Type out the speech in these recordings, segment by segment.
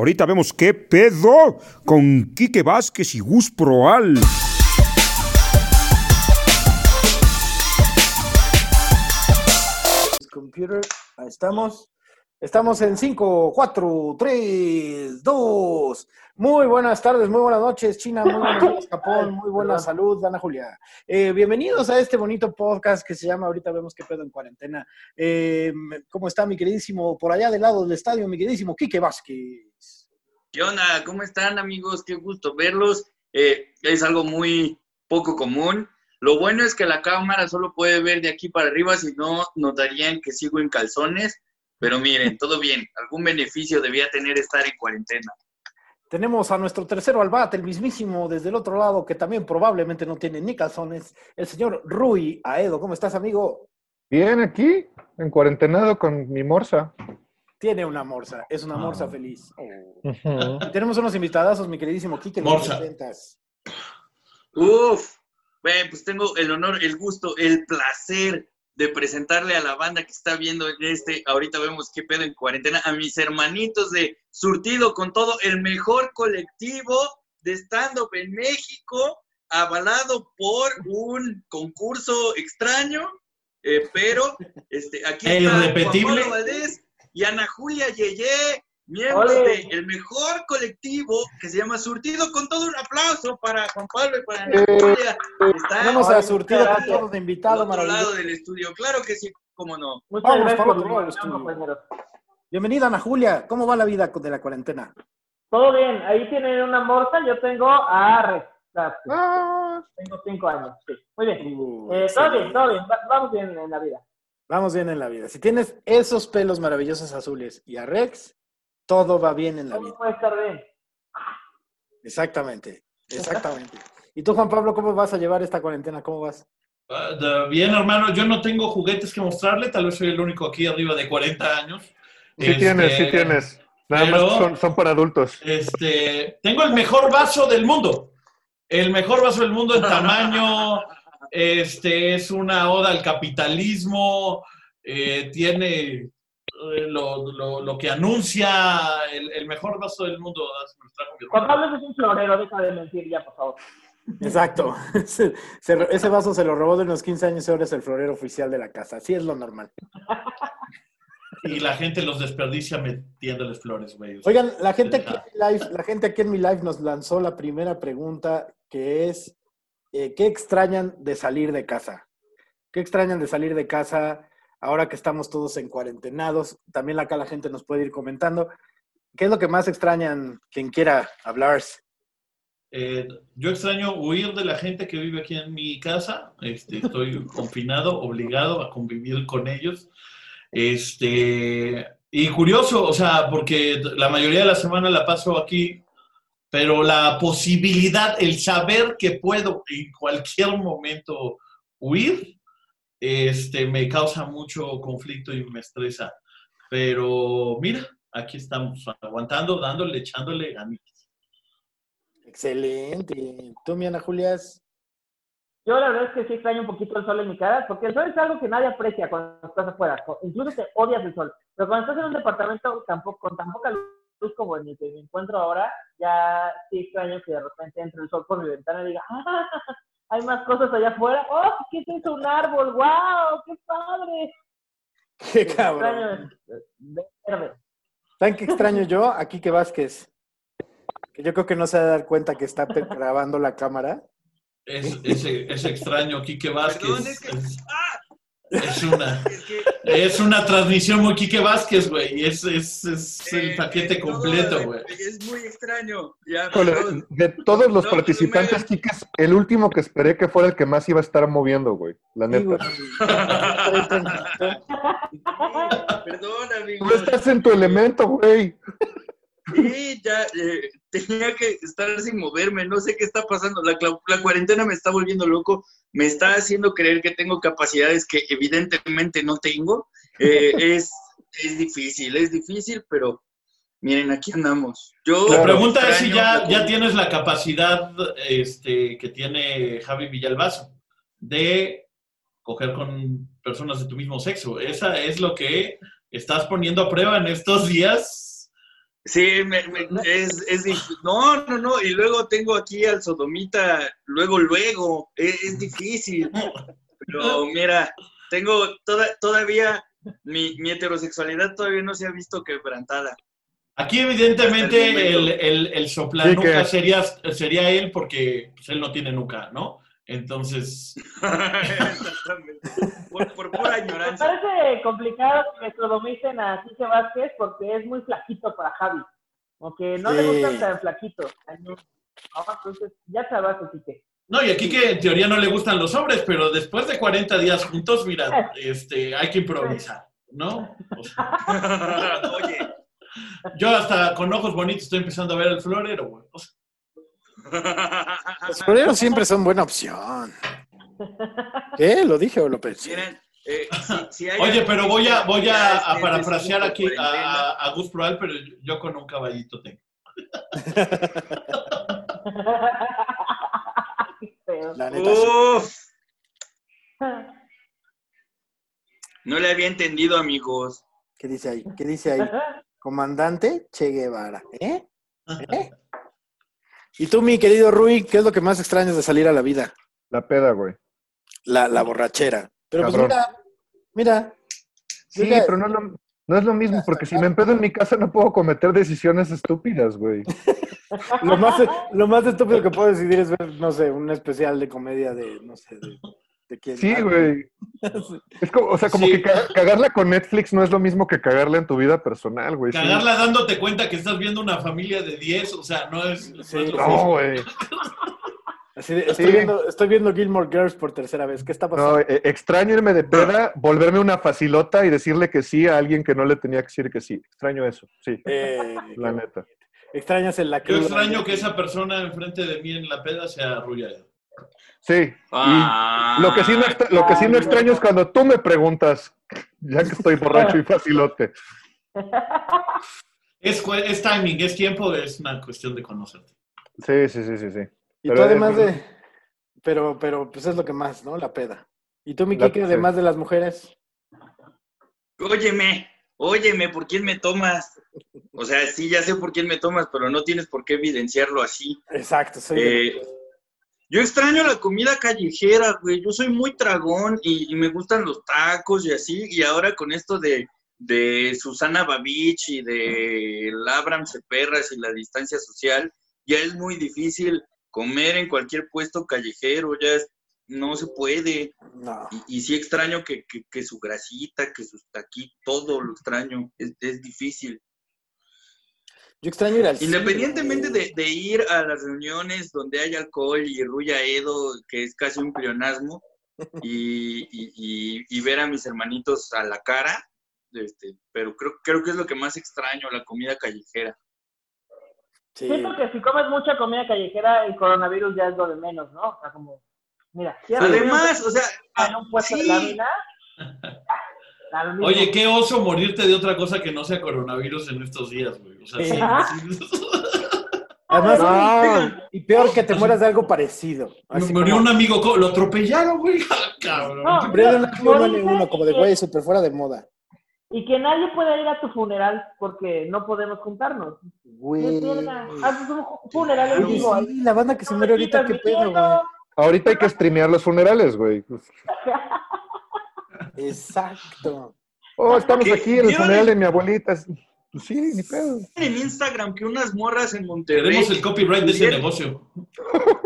Ahorita vemos qué pedo con Quique Vázquez y Gus Proal. Computer, ahí estamos. Estamos en 5, 4, 3, 2. Muy buenas tardes, muy buenas noches, China, muy buenas noches, Japón, muy buena salud, Ana Julia. Eh, bienvenidos a este bonito podcast que se llama Ahorita vemos qué pedo en cuarentena. Eh, ¿Cómo está mi queridísimo, por allá del lado del estadio, mi queridísimo Quique Vázquez? ¿Qué onda? ¿Cómo están amigos? Qué gusto verlos. Eh, es algo muy poco común. Lo bueno es que la cámara solo puede ver de aquí para arriba, si no notarían que sigo en calzones. Pero miren, todo bien. Algún beneficio debía tener estar en cuarentena. Tenemos a nuestro tercero albate, el mismísimo desde el otro lado, que también probablemente no tiene ni calzones, el señor Rui Aedo. ¿Cómo estás, amigo? Bien, aquí, en cuarentenado con mi morsa. Tiene una morsa, es una morsa feliz. Y tenemos unos invitadazos, mi queridísimo Kike. Morsa. Uf, bueno, pues tengo el honor, el gusto, el placer de presentarle a la banda que está viendo este, ahorita vemos qué pedo en cuarentena, a mis hermanitos de Surtido con todo, el mejor colectivo de stand-up en México, avalado por un concurso extraño, eh, pero este, aquí El está. Juan Pablo Valdés y Ana Julia Yeye, miembros ¡Ole! del mejor colectivo que se llama Surtido, con todo un aplauso para Juan Pablo y para Ana Eh, Julia. Está Tenemos a Surtido con todo de invitado otro lado maravilloso. del estudio, claro que sí, cómo no. Muchas Vamos gracias por estudio. compañeros. Bienvenida, Ana Julia. ¿Cómo va la vida de la cuarentena? Todo bien, ahí tienen una morsa, yo tengo a Rex. Ah, Tengo cinco años, sí. Muy bien. Uh, Eh, todo bien, todo bien, va- vamos bien en la vida. Vamos bien en la vida. Si tienes esos pelos maravillosos azules y a Rex, todo va bien en la vida. puede estar bien. Exactamente, exactamente. ¿Y tú, Juan Pablo, cómo vas a llevar esta cuarentena? ¿Cómo vas? Ah, de- Bien, hermano, yo no tengo juguetes que mostrarle, tal vez soy el único aquí arriba de 40 años. sí Este, tienes, sí tienes. Nada pero- más son, son para adultos. Este, tengo el mejor vaso del mundo. El mejor vaso del mundo en tamaño. Este es una oda al capitalismo. eh, tiene lo, lo- lo que anuncia el, el mejor vaso del mundo. hermano. Pablo es un florero, deja de mentir ya, por favor. Exacto. Se- se- ese vaso se lo robó de unos 15 años y ahora es el florero oficial de la casa. Así es lo normal. Y la gente los desperdicia metiéndoles flores, güey. O sea, Oigan, la gente, aquí en mi live, la gente aquí en mi live nos lanzó la primera pregunta que es, eh, ¿qué extrañan de salir de casa? ¿Qué extrañan de salir de casa ahora que estamos todos en cuarentenados? También acá la gente nos puede ir comentando. ¿Qué es lo que más extrañan quien quiera hablar? Eh, yo extraño huir de la gente que vive aquí en mi casa. Este, estoy confinado, obligado a convivir con ellos. Este, y curioso, o sea, porque la mayoría de la semana la paso aquí, pero la posibilidad, el saber que puedo en cualquier momento huir, este, me causa mucho conflicto y me estresa. Pero mira, aquí estamos, aguantando, dándole, echándole ganitas. Excelente. ¿Tú, mi Ana Julias? Yo la verdad es que sí extraño un poquito el sol en mi cara, porque el sol es algo que nadie aprecia cuando estás afuera. Incluso te odias el sol. Pero cuando estás en un departamento tampoco, con tan poca luz como en el que me encuentro ahora, ya sí extraño que de repente entre el sol por mi ventana y diga, ¡ah! Hay más cosas allá afuera. ¡Oh! ¿Qué es eso? Un árbol. ¡Wow! ¡Qué padre! Qué Extraño cabrón. verde. ¿Saben qué extraño yo? A Quique Vázquez. Que yo creo que no se va a dar cuenta que está grabando la cámara. Es, ese, ese extraño Quique Vázquez. Perdón, es que- es, ¡Ah! Es una, Es que es una transmisión muy Quique Vázquez, güey. Es, es, es el eh, paquete eh, completo, güey. Es muy extraño. Ya, Híjole, perdón. de todos los No, participantes, me- Kike, es el último que esperé que fuera el que más iba a estar moviendo, güey. La Sí, neta. güey. Perdón, amigo. Tú estás en tu elemento, güey. Sí, ya eh, tenía que estar sin moverme, no sé qué está pasando. La, la cuarentena me está volviendo loco, me está haciendo creer que tengo capacidades que evidentemente no tengo. Eh, es, es difícil, es difícil, pero miren, aquí andamos. Yo La pregunta es si ya, ya tienes la capacidad este, que tiene Javi Villalbazo de coger con personas de tu mismo sexo. Esa es lo que estás poniendo a prueba en estos días Sí, me- me- es, es No, no, no. Y luego tengo aquí al sodomita, luego, luego. Es, es difícil. Pero mira, tengo toda, todavía, mi, mi heterosexualidad todavía no se ha visto quebrantada. Aquí evidentemente el el, el, el soplanuca Sí, que- sería, sería él porque pues, él no tiene nuca, ¿no? Entonces, Exactamente. Por, por pura Me ignorancia. parece complicado que sodomicen a Quique Vázquez porque es muy flaquito para Javi. Como que no le Sí. gusta tan flaquito. No, entonces, ya sabaste, Quique. no, y aquí que en teoría no le gustan los hombres, pero después de 40 días juntos, mira, este, hay que improvisar, ¿no? O sea, Oye. yo hasta con ojos bonitos estoy empezando a ver el florero, güey. O sea, Los floreros siempre son buena opción. ¿Qué? ¿Lo dije o lo pensé? Miren, eh, si- si hay Oye, pero voy a, voy a, parafrasear aquí a, a Gus Proal, pero yo con un caballito tengo. La neta. Uf, no le había entendido, amigos. ¿Qué dice ahí? ¿Qué dice ahí? Comandante Che Guevara. ¿Eh? ¿Eh? Y tú, mi querido Rui, ¿qué es lo que más extrañas de salir a la vida? La peda, güey. La, la borrachera. Pero pues mira, mira. Sí, Mira. pero no es, lo, no es lo mismo, porque si me empedo en mi casa no puedo cometer decisiones estúpidas, güey. Lo más, lo más estúpido que puedo decidir es ver, no sé, un especial de comedia de, no sé, de, Sí, güey. Es como, o sea, como Sí. que ca- cagarla con Netflix no es lo mismo que cagarla en tu vida personal, güey. Sí. Cagarla dándote cuenta que estás viendo una familia de 10, o sea, no es... Sí. No, güey. Así de, estoy, Sí. viendo, estoy viendo Gilmore Girls por tercera vez. ¿Qué está pasando? No, eh, extraño irme de peda, volverme una facilota y decirle que sí a alguien que no le tenía que decir que sí. Extraño eso, sí, Eh, la neta. extrañas en la Yo cruda. extraño que esa persona enfrente de mí en la peda sea Ruya. Sí. Ah, Y lo que sí no, extra- lo que sí no extraño es cuando tú me preguntas, ya que estoy borracho y facilote. Es, es timing, es tiempo, es una cuestión de conocerte. Sí, sí, sí, sí, sí. Y Pero tú además es- de... Pero, pero, pues es lo que más, ¿no? La peda. ¿Y tú, mi Kike, sí. además de las mujeres? Óyeme, óyeme, ¿por quién me tomas? O sea, sí, ya sé por quién me tomas, pero no tienes por qué evidenciarlo así. Exacto, de- Eh, yo extraño la comida callejera, güey. Yo soy muy tragón y, y me gustan los tacos y así. Y ahora con esto de, de Susana Babich y de Labram Ceperras y la distancia social, ya es muy difícil comer en cualquier puesto callejero. Ya es- no se puede. No. Y, y sí extraño que, que- que su grasita, que sus taquitos, todo lo extraño. Es, es difícil. Yo extraño ir al cine, Independientemente güey. de, de ir a las reuniones donde hay alcohol y rulla Edo, que es casi un pleonasmo, y, y- y- y ver a mis hermanitos a la cara, este, pero creo, creo que es lo que más extraño, la comida callejera. Sí. Siento que si comes mucha comida callejera, el coronavirus ya es lo de menos, ¿no? O sea, como, mira, si Además, o sea, en un puesto de lámina. Oye, qué oso morirte de otra cosa que no sea coronavirus en estos días, güey. O sea, Sí. Además, No. y peor que te mueras de algo parecido. Así Murió como- un amigo, lo atropellaron, güey. Ah, Cabrón. No, morirte uno, como de güey, súper fuera de moda. Y que nadie pueda ir a tu funeral porque no podemos juntarnos. Güey. ¿Qué pierna? Haces un funeral en vivo. sí, la banda que se muere ahorita, qué pedo, güey. Ahorita hay que streamear los funerales, güey. Exacto. Oh, estamos ¿Qué? aquí en el ¿Vieron funeral de mi abuelita. Pues sí, ni pedo. En Instagram que unas morras en Monterrey Tenemos el copyright de ese negocio.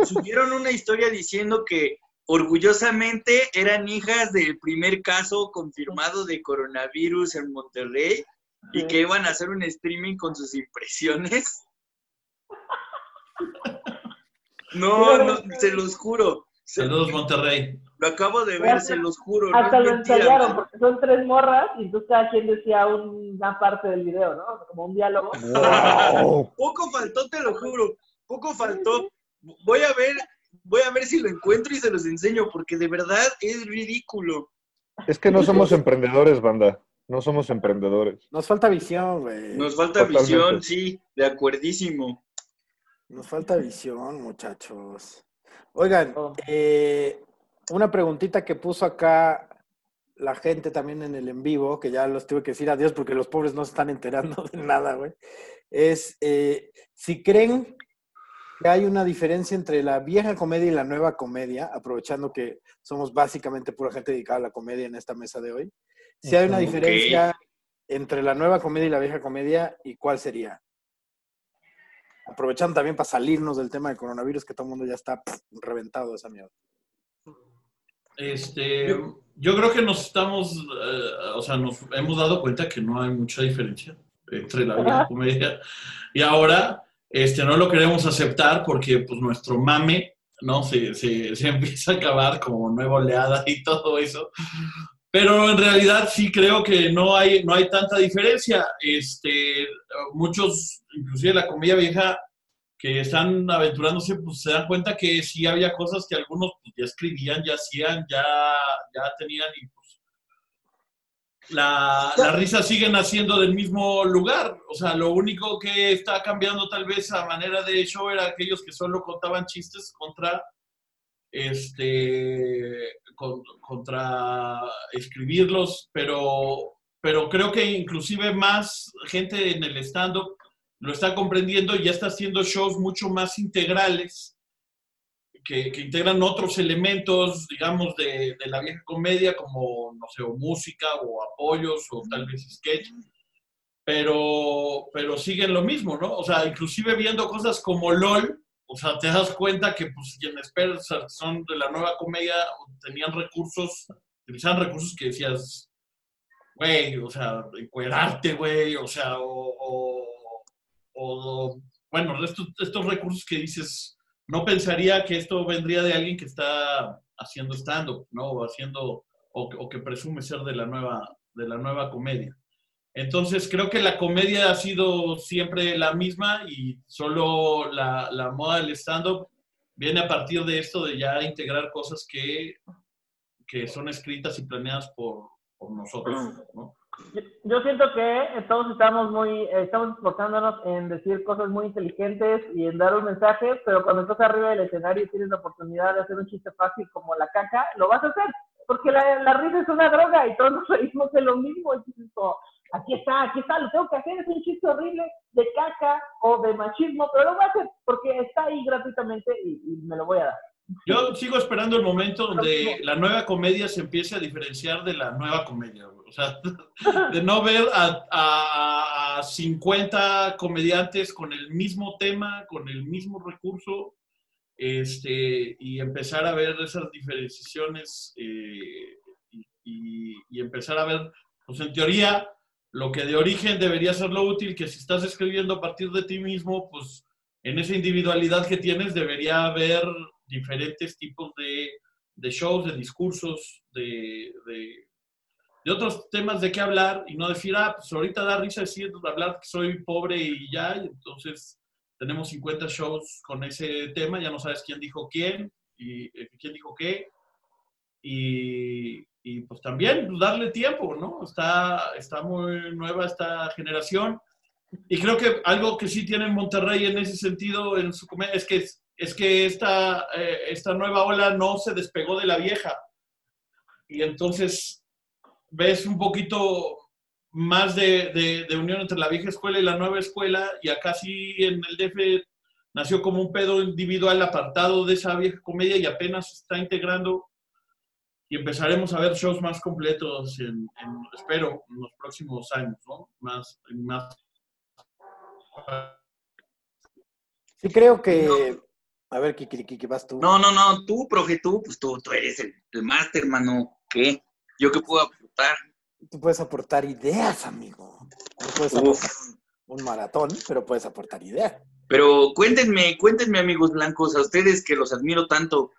subieron una historia diciendo que orgullosamente eran hijas del primer caso confirmado de coronavirus en Monterrey y que iban a hacer un streaming con sus impresiones. No, no, se los juro. Saludos, Monterrey. Lo acabo de ver, se los juro. Hasta lo ensayaron porque son tres morras y entonces cada quien decía una parte del video, ¿no? Como un diálogo. Wow. Poco faltó, te lo juro. Poco faltó. Voy a ver, voy a ver si lo encuentro y se los enseño, porque de verdad es ridículo. Es que no somos emprendedores, banda. No somos emprendedores. Nos falta visión, güey. Nos falta Totalmente. visión, sí, de acuerdísimo. Nos falta visión, muchachos. Oigan, Oh. eh, una preguntita que puso acá la gente también en el en vivo, que ya los tuve que decir adiós porque los pobres no se están enterando de nada, güey. es eh, si creen que hay una diferencia entre la vieja comedia y la nueva comedia, aprovechando que somos básicamente pura gente dedicada a la comedia en esta mesa de hoy. Si hay una diferencia entre la nueva comedia y la vieja comedia, ¿y cuál sería? Aprovechando también para salirnos del tema del coronavirus, que todo el mundo ya está pff, reventado de esa mierda. Este, yo creo que nos estamos, eh, o sea, nos hemos dado cuenta que no hay mucha diferencia entre la vieja comedia y ahora, este, no lo queremos aceptar porque, pues, nuestro mame, ¿no? Se, se, se empieza a acabar como nueva oleada y todo eso. Pero en realidad sí creo que no hay, no hay tanta diferencia. Este, muchos, inclusive la comedia vieja, que están aventurándose, pues se dan cuenta que sí había cosas que algunos pues, ya escribían, ya hacían, ya, ya tenían y pues la, la risa sigue naciendo del mismo lugar. O sea, lo único que está cambiando tal vez a manera de show era aquellos que solo contaban chistes contra este con- contra escribirlos, pero, pero creo que inclusive más gente en el stand-up lo está comprendiendo y ya está haciendo shows mucho más integrales, que, que integran otros elementos, digamos, de, de la vieja comedia, como, no sé, o música, o apoyos, o tal vez sketch, pero, pero siguen lo mismo, ¿no? O sea, inclusive viendo cosas como LOL, o sea, te das cuenta que pues quienes son de la nueva comedia tenían recursos, utilizaban recursos que decías, güey, o sea, encuerarte, güey, o sea, o, o- o, bueno, estos, estos recursos que dices, no pensaría que esto vendría de alguien que está haciendo stand-up, ¿no? O haciendo, o, que- o que presume ser de la nueva, de la nueva comedia. Entonces, creo que la comedia ha sido siempre la misma y solo la, la moda del stand-up viene a partir de esto de ya integrar cosas que, que son escritas y planeadas por, por nosotros, ¿no? Yo, siento que todos estamos muy, estamos esforzándonos en decir cosas muy inteligentes y en dar un mensaje, pero cuando estás arriba del escenario y tienes la oportunidad de hacer un chiste fácil como la caca, lo vas a hacer, porque la, la risa es una droga y todos nos reímos de lo mismo. Entonces, como, aquí está, aquí está, lo tengo que hacer, es un chiste horrible de caca o de machismo, pero lo voy a hacer porque está ahí gratuitamente y me lo voy a dar. Yo sigo esperando el momento donde la nueva comedia se empiece a diferenciar de la nueva comedia, güey. O sea, de no ver a, a- a 50 comediantes con el mismo tema, con el mismo recurso, este, y empezar a ver esas diferenciaciones eh, y, y- y empezar a ver, pues en teoría, lo que de origen debería ser lo útil, que si estás escribiendo a partir de ti mismo, pues en esa individualidad que tienes debería haber diferentes tipos de, de shows, de discursos, de, de- de otros temas de qué hablar y no decir, ah, pues ahorita da risa decir, hablar que soy pobre y ya, y entonces tenemos 50 shows con ese tema, ya no sabes quién dijo quién y eh, quién dijo qué. Y, y, pues también pues, darle tiempo, ¿no? Está, está muy nueva esta generación. Y creo que algo que sí tiene Monterrey en ese sentido, en su es que, es que esta, eh, esta nueva ola no se despegó de la vieja. Y entonces ves un poquito más de, de- de unión entre la vieja escuela y la nueva escuela, y acá sí en el DF nació como un pedo individual apartado de esa vieja comedia y apenas está integrando y empezaremos a ver shows más completos, en, en- espero, en los próximos años, ¿no? Más, más Sí, creo que. A ver, Kiki, Kiki, vas tú. No, no, no, tú, profe, tú, pues tú, tú eres el, el máster, mano. ¿Qué? ¿Yo qué puedo aportar? Tú puedes aportar ideas, amigo. No puedes aportar un maratón, pero puedes aportar ideas. Pero cuéntenme, cuéntenme, amigos blancos, a ustedes que los admiro tanto.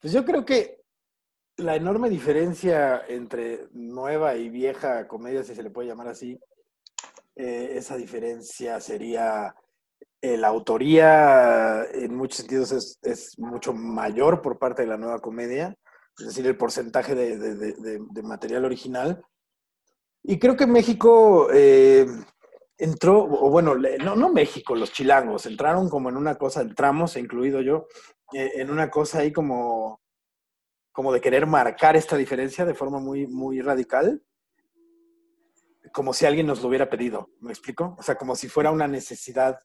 Pues yo creo que la enorme diferencia entre nueva y vieja comedia, si se le puede llamar así, eh, esa diferencia sería eh, la autoría en muchos sentidos es, es mucho mayor por parte de la nueva comedia, es decir, el porcentaje de, de- de- de- material original. Y creo que México eh, entró, o bueno, no, no México, los chilangos, entraron como en una cosa, entramos, incluido yo, eh, en una cosa ahí como, como de querer marcar esta diferencia de forma muy, muy radical. Como si alguien nos lo hubiera pedido, ¿me explico? O sea, como si fuera una necesidad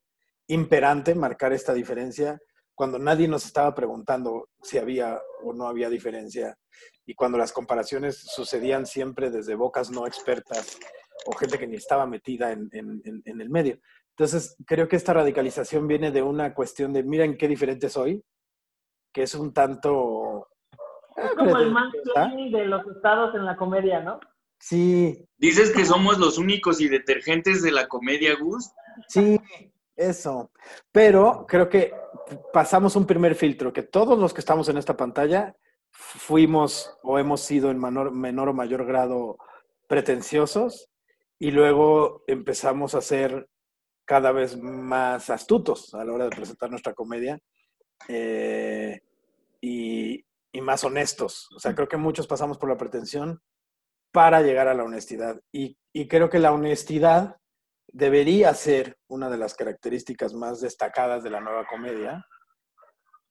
imperante marcar esta diferencia cuando nadie nos estaba preguntando si había o no había diferencia y cuando las comparaciones sucedían siempre desde bocas no expertas o gente que ni estaba metida en, en- en- en el medio. Entonces, creo que esta radicalización viene de una cuestión de, miren qué diferente soy, que es un tanto... Es como el ¿Ah? mansplaining de los estados en la comedia, ¿no? Sí, Dices que somos los únicos y detergentes de la comedia, Gus. Sí, eso. Pero creo que pasamos un primer filtro, que todos los que estamos en esta pantalla fuimos o hemos sido en menor, menor o mayor grado pretenciosos y luego empezamos a ser cada vez más astutos a la hora de presentar nuestra comedia eh, y, y más honestos. O sea, creo que muchos pasamos por la pretensión para llegar a la honestidad y, y creo que la honestidad debería ser una de las características más destacadas de la nueva comedia.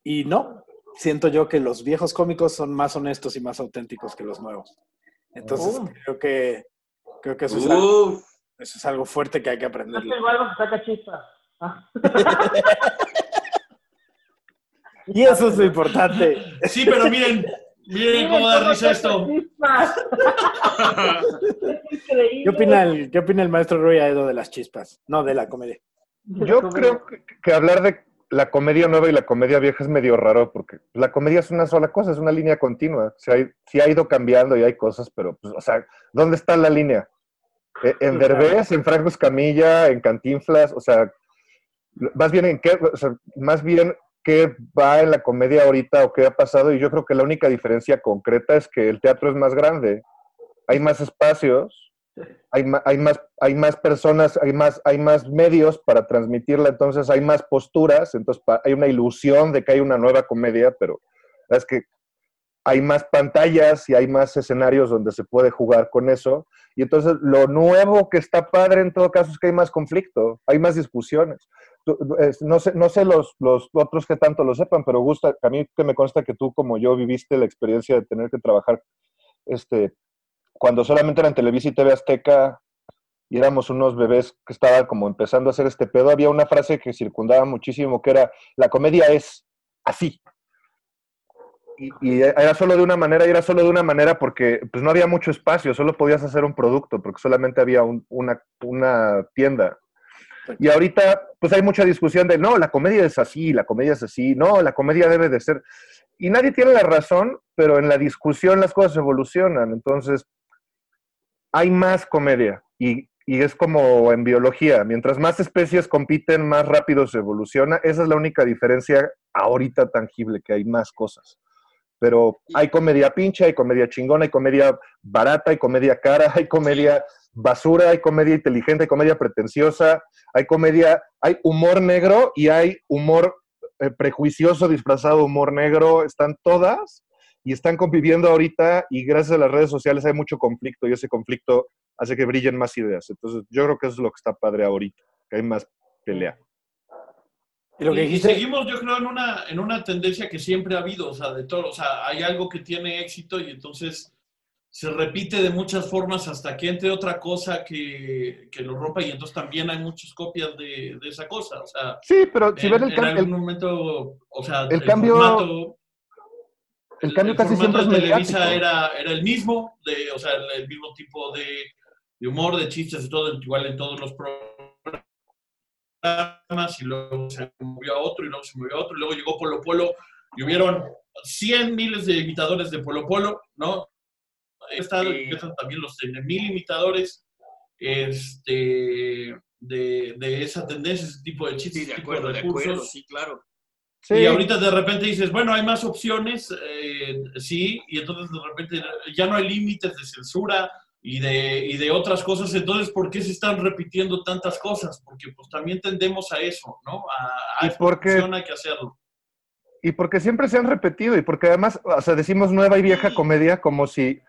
Y no, siento yo que los viejos cómicos son más honestos y más auténticos que los nuevos. Entonces Oh. creo que creo que eso es, algo, Uf, eso es algo fuerte que hay que aprender. saca chispas. Ah. Y eso es lo importante. Sí, pero miren, miren cómo da risa esto. chispas. Es increíble. ¿Qué opina el, qué opina el maestro Rui Aedo de las chispas? No, de la comedia. La Yo comedia. creo que, que hablar de la comedia nueva y la comedia vieja es medio raro porque la comedia es una sola cosa, es una línea continua. Sí, hay, sí ha ido cambiando y hay cosas, pero, pues, o sea, ¿dónde está la línea? Eh, En Derbez, en Franco Escamilla, en Cantinflas, o sea, más bien en qué, o sea, más bien qué va en la comedia ahorita o qué ha pasado y yo creo que la única diferencia concreta es que el teatro es más grande, hay más espacios, hay hay más, hay más personas, hay más, hay más medios para transmitirla, entonces hay más posturas, entonces hay una ilusión de que hay una nueva comedia, pero es que hay más pantallas y hay más escenarios donde se puede jugar con eso. Y entonces lo nuevo que está padre en todo caso es que hay más conflicto, hay más discusiones. No sé, no sé los, los otros que tanto lo sepan, pero gusta, a mí que me consta que tú como yo viviste la experiencia de tener que trabajar este, cuando solamente era en Televisa y TV Azteca y éramos unos bebés que estaban como empezando a hacer este pedo, había una frase que circundaba muchísimo que era, la comedia es así. Y, era solo de una manera, y era solo de una manera porque pues no había mucho espacio, solo podías hacer un producto, porque solamente había un- una, una tienda. Y ahorita, pues hay mucha discusión de, no, la comedia es así, la comedia es así, no, la comedia debe de ser... Y nadie tiene la razón, pero en la discusión las cosas evolucionan. Entonces, hay más comedia. Y, y es como en biología, mientras más especies compiten, más rápido se evoluciona. Esa es la única diferencia ahorita tangible, que hay más cosas. Pero hay comedia pinche, hay comedia chingona, hay comedia barata, hay comedia cara, hay comedia basura, hay comedia inteligente, hay comedia pretenciosa, hay comedia, hay humor negro y hay humor eh, prejuicioso disfrazado de humor negro, están todas y están conviviendo ahorita y gracias a las redes sociales hay mucho conflicto y ese conflicto hace que brillen más ideas. Entonces yo creo que eso es lo que está padre ahorita, que hay más pelea. Y lo que y dijiste, seguimos, yo creo, en una, en una tendencia que siempre ha habido, o sea, de todo, o sea, hay algo que tiene éxito y entonces se repite de muchas formas hasta que entre otra cosa que, que lo rompa y entonces también hay muchas copias de, de esa cosa, o sea, Sí, pero si en, el, en cam- algún momento, o sea, el cambio- formato, el cambio el casi siempre es Televisa era, era el mismo, de, o sea, el, el mismo tipo de, de humor, de chistes y todo, igual en todos los programas, y luego se movió a otro, y luego se movió a otro, y luego llegó Polo Polo, y hubieron 100 miles de imitadores de Polo Polo, ¿no? Están, también los mil imitadores este, de, de esa tendencia, ese tipo de chistes, Sí, de ese tipo acuerdo, de recursos. acuerdo, sí, claro. Sí. Y ahorita de repente dices, bueno, hay más opciones, eh, sí, y entonces de repente ya no hay límites de censura y de, y de otras cosas, entonces ¿por qué se están repitiendo tantas cosas? Porque pues también tendemos a eso, ¿no? A, a Y porque- hay que hacerlo. Y porque siempre se han repetido y porque además, o sea, decimos nueva y vieja comedia como si,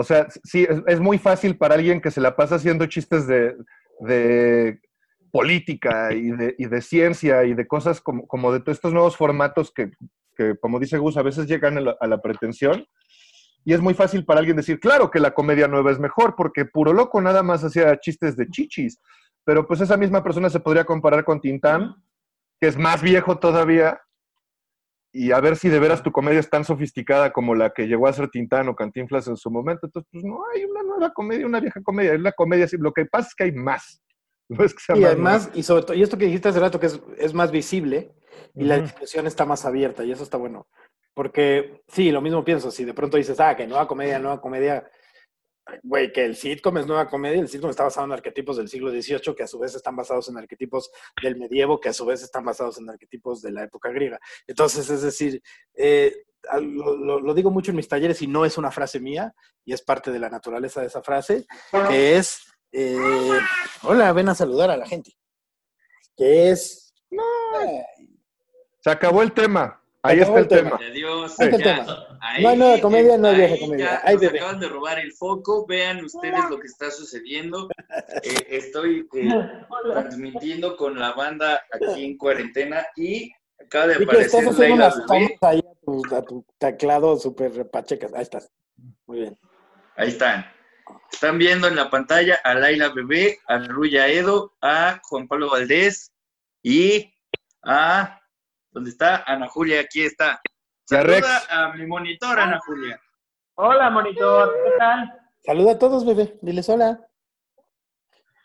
o sea, sí, es, muy fácil para alguien que se la pasa haciendo chistes de, política y de, ciencia y de cosas como, de todos estos nuevos formatos que, como dice Gus, a veces llegan a la, a la pretensión. Y es muy fácil para alguien decir, claro que la comedia nueva es mejor, porque Puro Loco nada más hacía chistes de chichis. Pero pues esa misma persona se podría comparar con Tintán, que es más viejo todavía, y a ver si de veras tu comedia es tan sofisticada como la que llegó a ser Tintán o Cantinflas en su momento. Entonces, pues no hay una nueva comedia, una vieja comedia, es la comedia. Lo que pasa es que hay más. No es que sea Y más además, nueva. y sobre todo, y esto que dijiste hace rato que es, es más visible y la Ujú. discusión está más abierta y eso está bueno. Porque sí, lo mismo pienso, si de pronto dices, ah, que nueva comedia, nueva comedia, güey, que el sitcom es nueva comedia, el sitcom está basado en arquetipos del siglo XVIII que a su vez están basados en arquetipos del medievo, que a su vez están basados en arquetipos de la época griega. Entonces, es decir, eh, lo, lo- lo digo mucho en mis talleres y no es una frase mía y es parte de la naturaleza de esa frase, que es, eh, hola, ven a saludar a la gente, que es, eh, Se acabó el tema. Ahí está el tema. Adiós. Ahí está el tema. Ahí, No hay nueva comedia, no hay ahí vieja comedia. nos bebé. acaban de robar el foco. Vean ustedes lo que está sucediendo. Eh, estoy eh, transmitiendo con la banda aquí en cuarentena y acaba de Y que estás aparecer haciendo Laila unas ahí a tu, a tu teclado súper pachecas. Ahí estás. Muy bien. Ahí están. Están viendo en la pantalla a Laila Bebé, a Ruya Edo, a Juan Pablo Valdés y a. ¿Dónde está? Ana Julia, aquí está. Saluda a mi monitor, Ana Julia. Hola, monitor, ¿qué tal? Saluda a todos, bebé. Diles hola.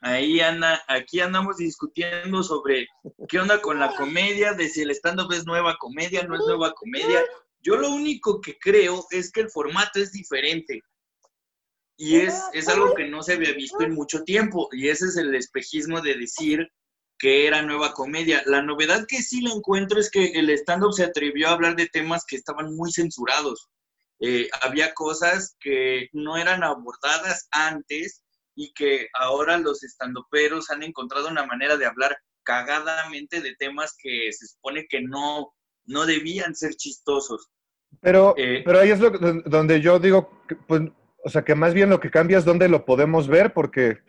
Ahí anda, aquí andamos discutiendo sobre qué onda con la comedia, de si el stand-up es nueva comedia, no es nueva comedia. Yo lo único que creo es que el formato es diferente. Y es, es algo que no se había visto en mucho tiempo. Y ese es el espejismo de decir que era nueva comedia. La novedad que sí la encuentro es que el stand-up se atrevió a hablar de temas que estaban muy censurados. Eh, había cosas que no eran abordadas antes y que ahora los estandoperos han encontrado una manera de hablar cagadamente de temas que se supone que no, no debían ser chistosos. Pero, Eh, pero ahí es lo, donde yo digo, que, pues, o sea, que más bien lo que cambia es dónde lo podemos ver, porque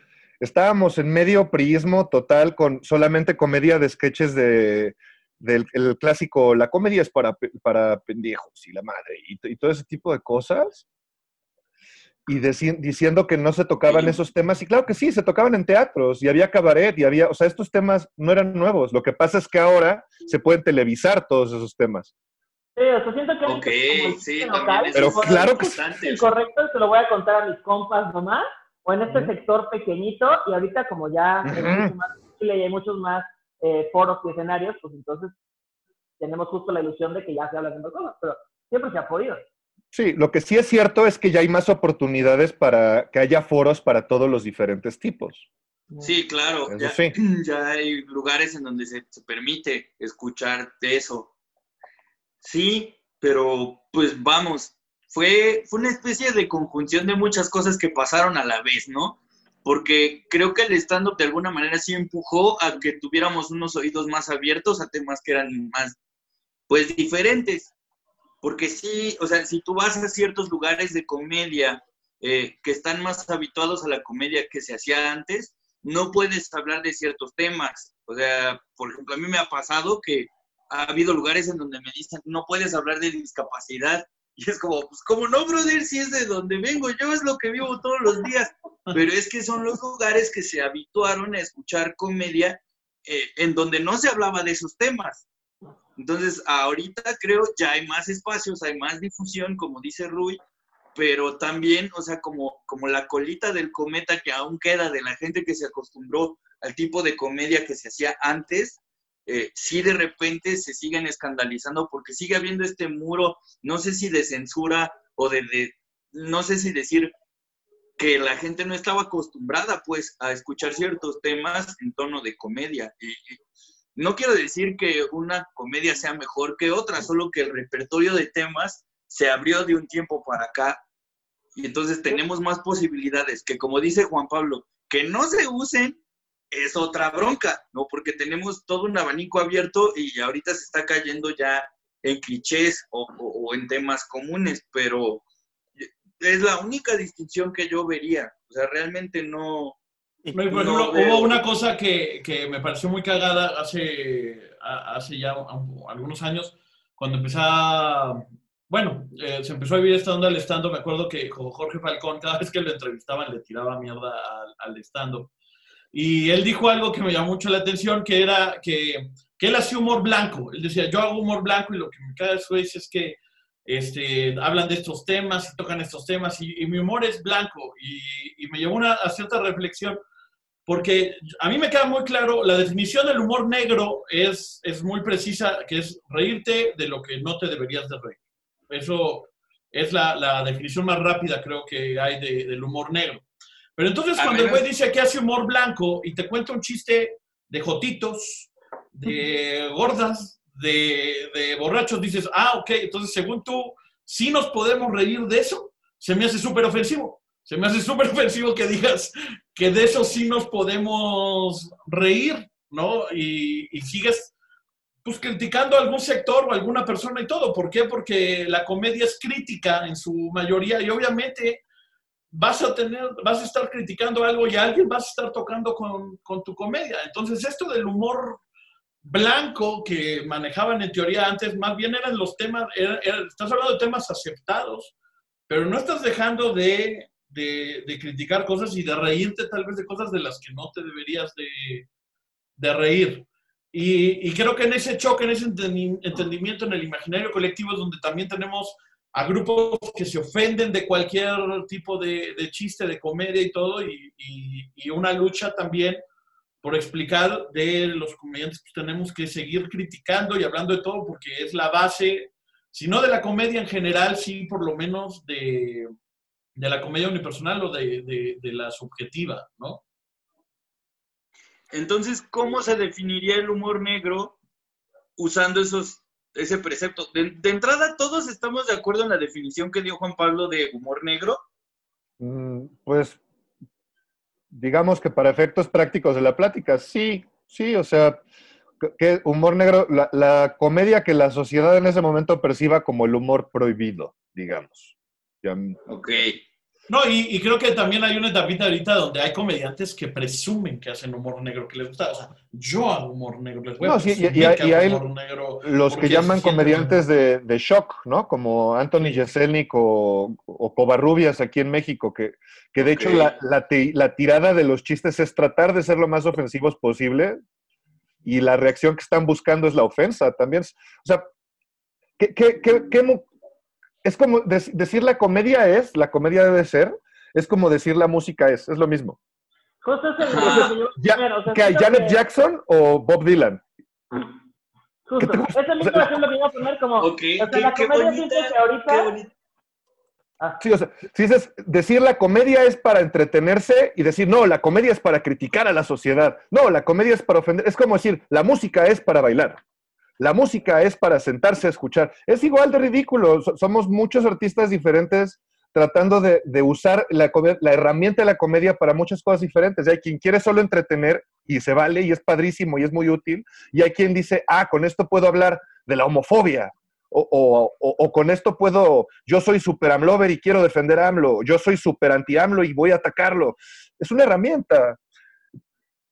estábamos en medio priismo total con solamente comedia de sketches de, del el clásico, la comedia es para, para pendejos y la madre, y, todo ese tipo de cosas. Y deci- diciendo que no se tocaban Sí. esos temas, y claro que sí, se tocaban en teatros, y había cabaret, y había, o sea, estos temas no eran nuevos. Lo que pasa es que ahora se pueden televisar todos esos temas. Sí, o sea, siento que... Ok, sí, local, Pero claro que importante. El correcto se lo voy a contar a mis compas nomás, o en este sector pequeñito, y ahorita como ya es Ujú. mucho más posible y hay muchos más eh, foros y escenarios, pues entonces tenemos justo la ilusión de que ya se habla de más cosas, pero siempre se ha podido. Sí, lo que sí es cierto es que ya hay más oportunidades para que haya foros para todos los diferentes tipos. Sí, claro, ya, sí. ya hay lugares en donde se, se permite escuchar de eso. Sí, pero pues vamos, fue, fue una especie de conjunción de muchas cosas que pasaron a la vez, ¿no? Porque creo que el stand-up de alguna manera sí empujó a que tuviéramos unos oídos más abiertos a temas que eran más, pues, diferentes. Porque sí, o sea, si tú vas a ciertos lugares de comedia eh, que están más habituados a la comedia que se hacía antes, no puedes hablar de ciertos temas. O sea, por ejemplo, a mí me ha pasado que ha habido lugares en donde me dicen, no puedes hablar de discapacidad. Y es como, pues, como no, brother? Si es de donde vengo, yo es lo que vivo todos los días. Pero es que son los lugares que se habituaron a escuchar comedia eh, en donde no se hablaba de esos temas. Entonces, ahorita creo ya hay más espacios, hay más difusión, como dice Rui, pero también, o sea, como, como la colita del cometa que aún queda de la gente que se acostumbró al tipo de comedia que se hacía antes, eh, sí de repente se siguen escandalizando porque sigue habiendo este muro, no sé si de censura o de, no sé si decir que la gente no estaba acostumbrada pues a escuchar ciertos temas en tono de comedia. No quiero decir que una comedia sea mejor que otra, solo que el repertorio de temas se abrió de un tiempo para acá y entonces tenemos más posibilidades que como dice Juan Pablo, que no se usen es otra bronca, ¿no? Porque tenemos todo un abanico abierto y ahorita se está cayendo ya en clichés o, o- o en temas comunes, pero es la única distinción que yo vería. O sea, realmente no... Por No ejemplo, veo- hubo una cosa que, que me pareció muy cagada hace, hace ya un- algunos años, cuando empezaba, bueno, eh, se empezó a vivir esta onda al estando. Me acuerdo que Jorge Falcón, cada vez que lo entrevistaban, le tiraba mierda al, al estando. Y él dijo algo que me llamó mucho la atención, que era que, que él hacía humor blanco. Él decía, yo hago humor blanco y lo que me cae de es que este, hablan de estos temas y tocan estos temas y, mi humor es blanco. Y, y me llevó una, a cierta reflexión porque a mí me queda muy claro, la definición del humor negro es, es muy precisa, que es reírte de lo que no te deberías de reír. Eso es la, la definición más rápida, creo que hay de, del humor negro. Pero entonces cuando el güey dice que hace humor blanco y te cuenta un chiste de jotitos, de gordas, de, de borrachos, dices, ah, ok, entonces según tú, sí nos podemos reír de eso, se me hace súper ofensivo. Se me hace súper ofensivo que digas que de eso sí nos podemos reír, ¿no? Y, y, sigues pues criticando a algún sector o a alguna persona y todo. ¿Por qué? Porque la comedia es crítica en su mayoría y obviamente vas a tener, vas a estar criticando algo y alguien vas a estar tocando con, con tu comedia. Entonces esto del humor blanco que manejaban en teoría antes, más bien eran los temas, estás hablando de temas aceptados, pero no estás dejando de de, criticar cosas y de reírte tal vez de cosas de las que no te deberías de, de reír. Y, y, creo que en ese choque, en ese entendimiento en el imaginario colectivo es donde también tenemos a grupos que se ofenden de cualquier tipo de, de chiste, de comedia y todo, y, una lucha también por explicar de los comediantes, pues tenemos que seguir criticando y hablando de todo porque es la base, si no de la comedia en general, sí por lo menos de, de la comedia unipersonal o de, la subjetiva, ¿no? Entonces, ¿cómo se definiría el humor negro usando esos, ese precepto? De, entrada, ¿todos estamos de acuerdo en la definición que dio Juan Pablo de humor negro? Mm, pues, digamos que para efectos prácticos de la plática, sí, sí, o sea, que humor negro, la, la comedia que la sociedad en ese momento perciba como el humor prohibido, digamos. Ok. No, y, creo que también hay una etapita ahorita donde hay comediantes que presumen que hacen humor negro, que les gusta. O sea, yo hago humor negro, les voy a no, sí, y, y, hay los que llaman comediantes de, de, shock, ¿no? Como Anthony Jeselnik o, o Covarrubias aquí en México, que, que de hecho la, la, la, tirada de los chistes es tratar de ser lo más ofensivos posible y la reacción que están buscando es la ofensa también. O sea, ¿qué, qué, qué, qué es como decir la comedia es, la comedia debe ser, es como decir la música es, es lo mismo. Justo es el ya, que Janet Jackson o Bob Dylan. Justo, es el mismo ejemplo que iba a poner como, okay, o sea, la comedia bonita, que ahorita... Ah. Sí, o sea, si dices, decir la comedia es para entretenerse y decir, no, la comedia es para criticar a la sociedad. No, la comedia es para ofender. Es como decir, la música es para bailar. La música es para sentarse a escuchar. Es igual de ridículo. Somos muchos artistas diferentes tratando de, usar la, la, herramienta de la comedia para muchas cosas diferentes. Hay quien quiere solo entretener y se vale y es padrísimo y es muy útil. Y hay quien dice, ah, con esto puedo hablar de la homofobia. O, o con esto puedo, yo soy super AMLover y quiero defender a AMLO. Yo soy super anti-AMLO y voy a atacarlo. Es una herramienta.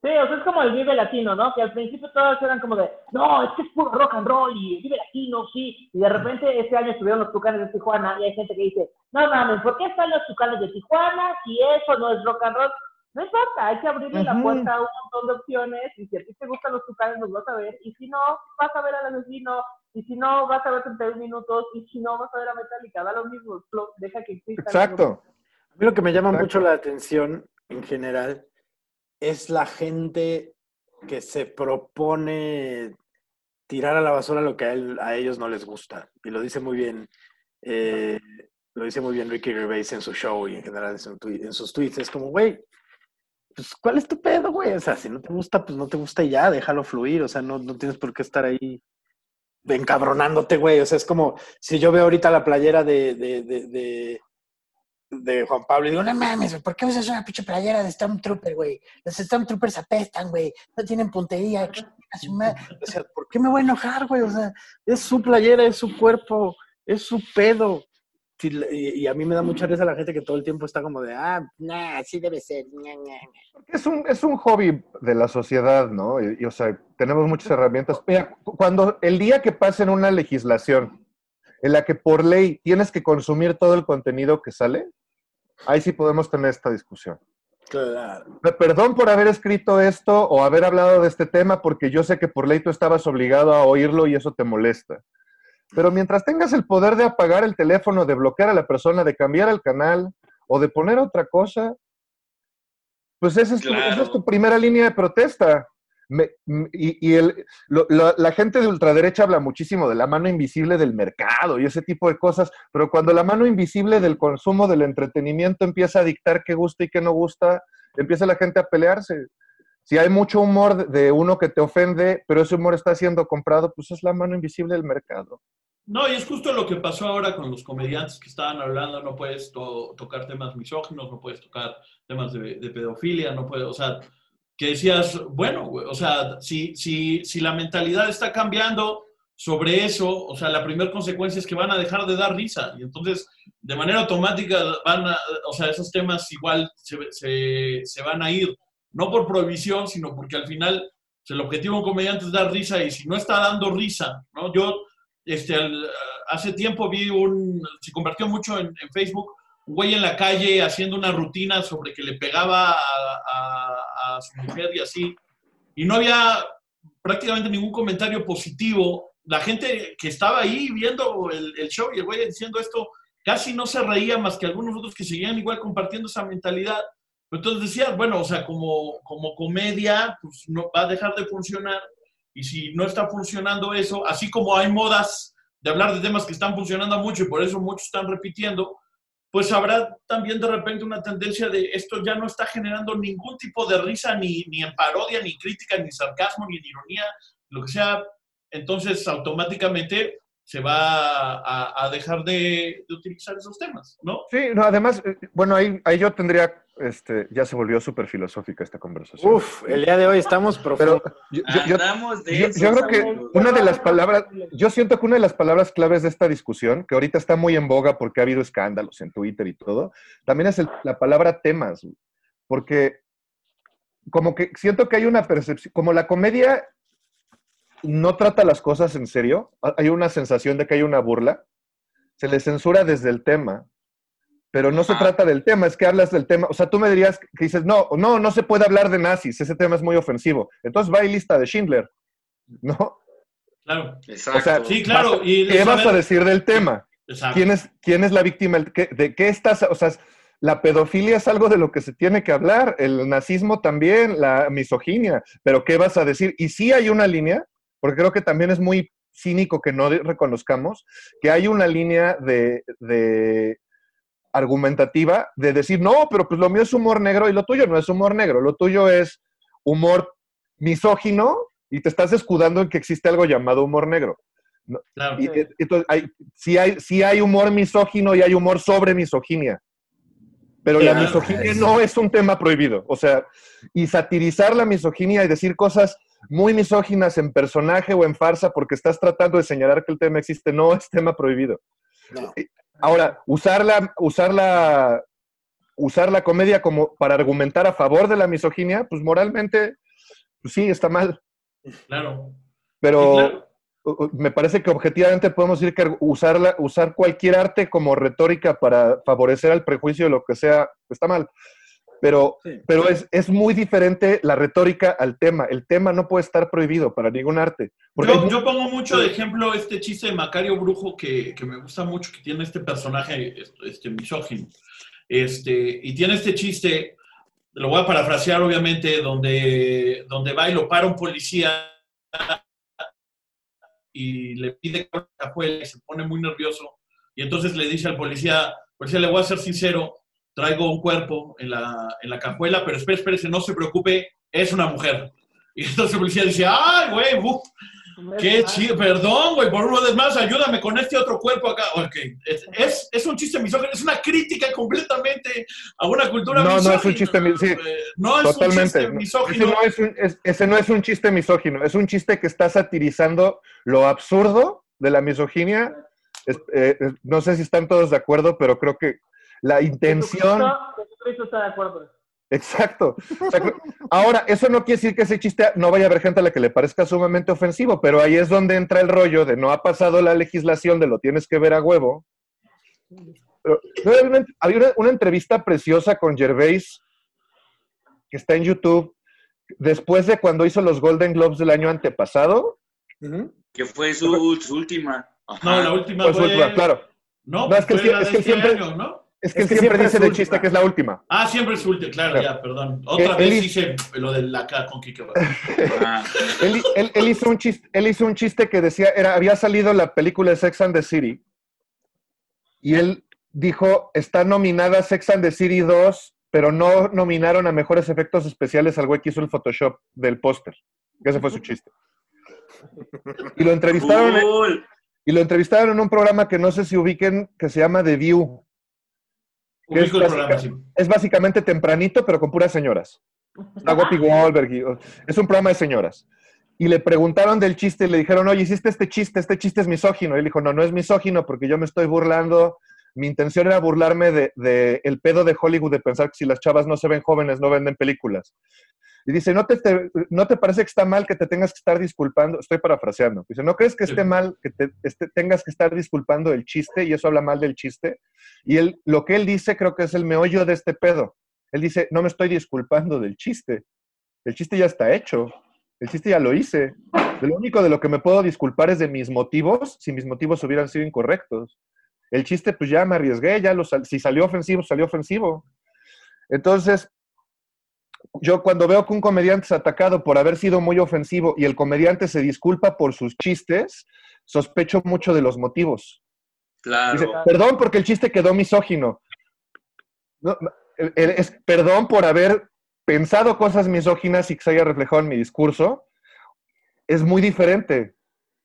Sí, o sea, es como el Vive Latino, ¿no? Que al principio todos eran como de, no, es que es puro rock and roll y Vive Latino, sí. Y de repente este año estuvieron los Tucanes de Tijuana y hay gente que dice, no mames, ¿por qué están los Tucanes de Tijuana si eso no es rock and roll? No importa, hay que abrirle la puerta a un montón de opciones y si a ti te gustan los Tucanes los vas a ver y si no, vas a ver al asesino y si no, vas a ver 31 minutos y si no, vas a ver a Metallica, da lo mismo, deja que exista. Exacto. A mí lo que me llama mucho la atención en general es la gente que se propone tirar a la basura lo que a, ellos no les gusta. Y lo dice muy bien, eh, lo dice muy bien Ricky Gervais en su show y en general en, sus tweets. Es como, güey, pues, ¿cuál es tu pedo, güey? O sea, si no te gusta, pues no te gusta y ya, déjalo fluir. O sea, no, no tienes por qué estar ahí encabronándote, güey. O sea, es como si yo veo ahorita la playera de, Juan Pablo y digo, no mames, ¿por qué usas una pinche playera de Stormtrooper, güey? Los Stormtroopers apestan, güey, no tienen puntería. O sea, ¿por qué me voy a enojar, güey? O sea, es su playera, es su cuerpo, es su pedo. Y, a mí me da mucha risa la gente que todo el tiempo está como de, ah, nah, así debe ser. Es un, es un hobby de la sociedad, ¿no? O sea, tenemos muchas herramientas. Mira, cuando el día que pasen una legislación en la que por ley tienes que consumir todo el contenido que sale, ahí sí podemos tener esta discusión. Claro. Perdón por haber escrito esto o haber hablado de este tema, porque yo sé que por ley tú estabas obligado a oírlo y eso te molesta. Pero mientras tengas el poder de apagar el teléfono, de bloquear a la persona, de cambiar el canal o de poner otra cosa, pues esa es, tu, esa es tu primera línea de protesta. Y la, gente de ultraderecha habla muchísimo de la mano invisible del mercado y ese tipo de cosas, pero cuando la mano invisible del consumo del entretenimiento empieza a dictar qué gusta y qué no gusta, empieza la gente a pelearse. Si hay mucho humor de- uno que te ofende, pero ese humor está siendo comprado, pues es la mano invisible del mercado. No, y es justo lo que pasó ahora con los comediantes que estaban hablando, no puedes to- tocar temas misóginos, no puedes tocar temas de, de pedofilia, no puedes, o sea, decías, bueno, o sea, si, si, si la mentalidad está cambiando sobre eso, o sea, la primera consecuencia es que van a dejar de dar risa, y entonces, de manera automática, van a, o sea, esos temas igual se, se, se van a ir, no por prohibición, sino porque al final pues, el objetivo de un comediante es dar risa, y si no está dando risa, ¿no? Yo este, hace tiempo vi un, se convirtió mucho en, Facebook, güey en la calle haciendo una rutina sobre que le pegaba a, su mujer y así, y no había prácticamente ningún comentario positivo. La gente que estaba ahí viendo el, show y el güey diciendo esto, casi no se reía más que algunos otros que seguían igual compartiendo esa mentalidad. Entonces decías, bueno, o sea, como, como comedia, pues no va a dejar de funcionar. Y si no está funcionando eso, así como hay modas de hablar de temas que están funcionando mucho y por eso muchos están repitiendo, pues habrá también de repente una tendencia de esto ya no está generando ningún tipo de risa, ni, ni en parodia, ni crítica, ni sarcasmo, ni en ironía, lo que sea. Entonces, automáticamente se va a, a dejar de, de utilizar esos temas, ¿no? Sí, no, además, eh, bueno, ahí, ahí yo tendría, este, ya se volvió súper filosófica esta conversación. Uf, el día de hoy estamos profundos. yo, yo- yo- Andamos de yo- yo creo que una de las palabras, yo siento que una de las palabras claves de esta discusión, que ahorita está muy en boga porque ha habido escándalos en Twitter y todo, también es el- la palabra temas, porque como que siento que hay una percepción, como la comedia no trata las cosas en serio, ha- hay una sensación de que hay una burla, se le censura desde el tema, pero no se trata del tema, es que hablas del tema, o sea, tú me dirías que dices, no, no, no se puede hablar de nazis, ese tema es muy ofensivo, entonces va y lista de Schindler, ¿no? Claro. Exacto. o sea, Sí, claro. Y ¿Qué vas a decir del tema? Exacto. ¿Quién es, quién es la víctima? ¿De qué estás? O sea, la pedofilia es algo de lo que se tiene que hablar, el nazismo también, la misoginia, pero ¿qué vas a decir? Y sí hay una línea, porque creo que también es muy cínico que no reconozcamos, que hay una línea de, de argumentativa de decir, no, pero pues lo mío es humor negro y lo tuyo no es humor negro, lo tuyo es humor misógino y te estás escudando en que existe algo llamado humor negro. Claro. Y, eh, entonces, hay, sí, hay, sí hay humor misógino y hay humor sobre misoginia. Pero la misoginia no es un tema prohibido. O sea, y satirizar la misoginia y decir cosas muy misóginas en personaje o en farsa porque estás tratando de señalar que el tema existe no es tema prohibido. No. Ahora, usar la, usar la, usar la comedia como para argumentar a favor de la misoginia, pues moralmente, pues sí, está mal. Claro. Pero Sí, claro. me parece que objetivamente podemos decir que usarla, usar cualquier arte como retórica para favorecer al prejuicio de lo que sea, está mal. Pero, Sí. pero es, es muy diferente la retórica al tema. El tema no puede estar prohibido para ningún arte. Yo, hay- yo pongo mucho de ejemplo este chiste de Macario Brujo que, que me gusta mucho, que tiene este personaje este, misógino. Este, y tiene este chiste, lo voy a parafrasear obviamente, donde, donde va y lo para un policía y le pide que y se pone muy nervioso. Y entonces le dice al policía, policía, le voy a ser sincero, traigo un cuerpo en la, en la cajuela, pero espere, espérese, no se preocupe, es una mujer. Y entonces el policía dice, ay, güey, uf, Qué chido, perdón, güey, por una vez más, ayúdame con este otro cuerpo acá. Ok, es, es, es un chiste misógino, es una crítica completamente a una cultura No, no es un misógina. chiste mi- sí, Eh, no es un Totalmente. chiste Ese misógino. no, es un, es- ese no es un chiste misógino, es un chiste que está satirizando lo absurdo de la misoginia. Es- eh, eh, no sé si están todos de acuerdo, pero creo que la intención... Jesucristo, Jesucristo está de acuerdo. Exacto. Ahora, eso no quiere decir que ese chiste no vaya a haber gente a la que le parezca sumamente ofensivo, pero ahí es donde entra el rollo de no ha pasado la legislación de lo tienes que ver a huevo. Pero, realmente, había una, una entrevista preciosa con Gervais que está en YouTube después de cuando hizo los Golden Globes del año antepasado. Que fue su, su última. Ajá. No, la última Pues, fue... última, claro. No, No, es que fue sí- la es de que este siempre- año, ¿no? Es que Es que siempre siempre dice de chiste que es la última. Ah, siempre es su última, claro, Claro. ya, perdón. Otra Él- vez él- hice lo de la K con Kike Ah, Él, él- él hizo un chiste, él hizo un chiste que decía, era, había salido la película de Sex and the City y él dijo, está nominada Sex and the City 2, pero no nominaron a mejores efectos especiales al güey que hizo el Photoshop del póster. Ese fue su chiste. Y lo entrevistaron, cool. y lo entrevistaron en un programa que no sé si ubiquen, que se llama The View. Ubico el básica- programa, sí. Es básicamente tempranito, pero con puras señoras. Está Whoopi Goldberg. y- es un programa de señoras. Y le preguntaron del chiste y le dijeron, oye, hiciste este chiste, este chiste es misógino. Y él dijo, no, no es misógino porque yo me estoy burlando. Mi intención era burlarme de, de el pedo de Hollywood de pensar que si las chavas no se ven jóvenes, no venden películas. Y dice, ¿no te, te- ¿no te parece que está mal que te tengas que estar disculpando? Estoy parafraseando. Dice, ¿no crees que esté mal que te este- tengas que estar disculpando del chiste? Y eso habla mal del chiste. Y él, lo que él dice creo que es el meollo de este pedo. Él dice, no me estoy disculpando del chiste. El chiste ya está hecho. El chiste ya lo hice. Lo único de lo que me puedo disculpar es de mis motivos, si mis motivos hubieran sido incorrectos. El chiste, pues ya me arriesgué, ya lo si salió ofensivo, salió ofensivo. Entonces, yo cuando veo que un comediante es atacado por haber sido muy ofensivo y el comediante se disculpa por sus chistes, sospecho mucho de los motivos. Dice, Claro. perdón porque el chiste quedó misógino. No, es, perdón por haber pensado cosas misóginas y que se haya reflejado en mi discurso. Es muy diferente.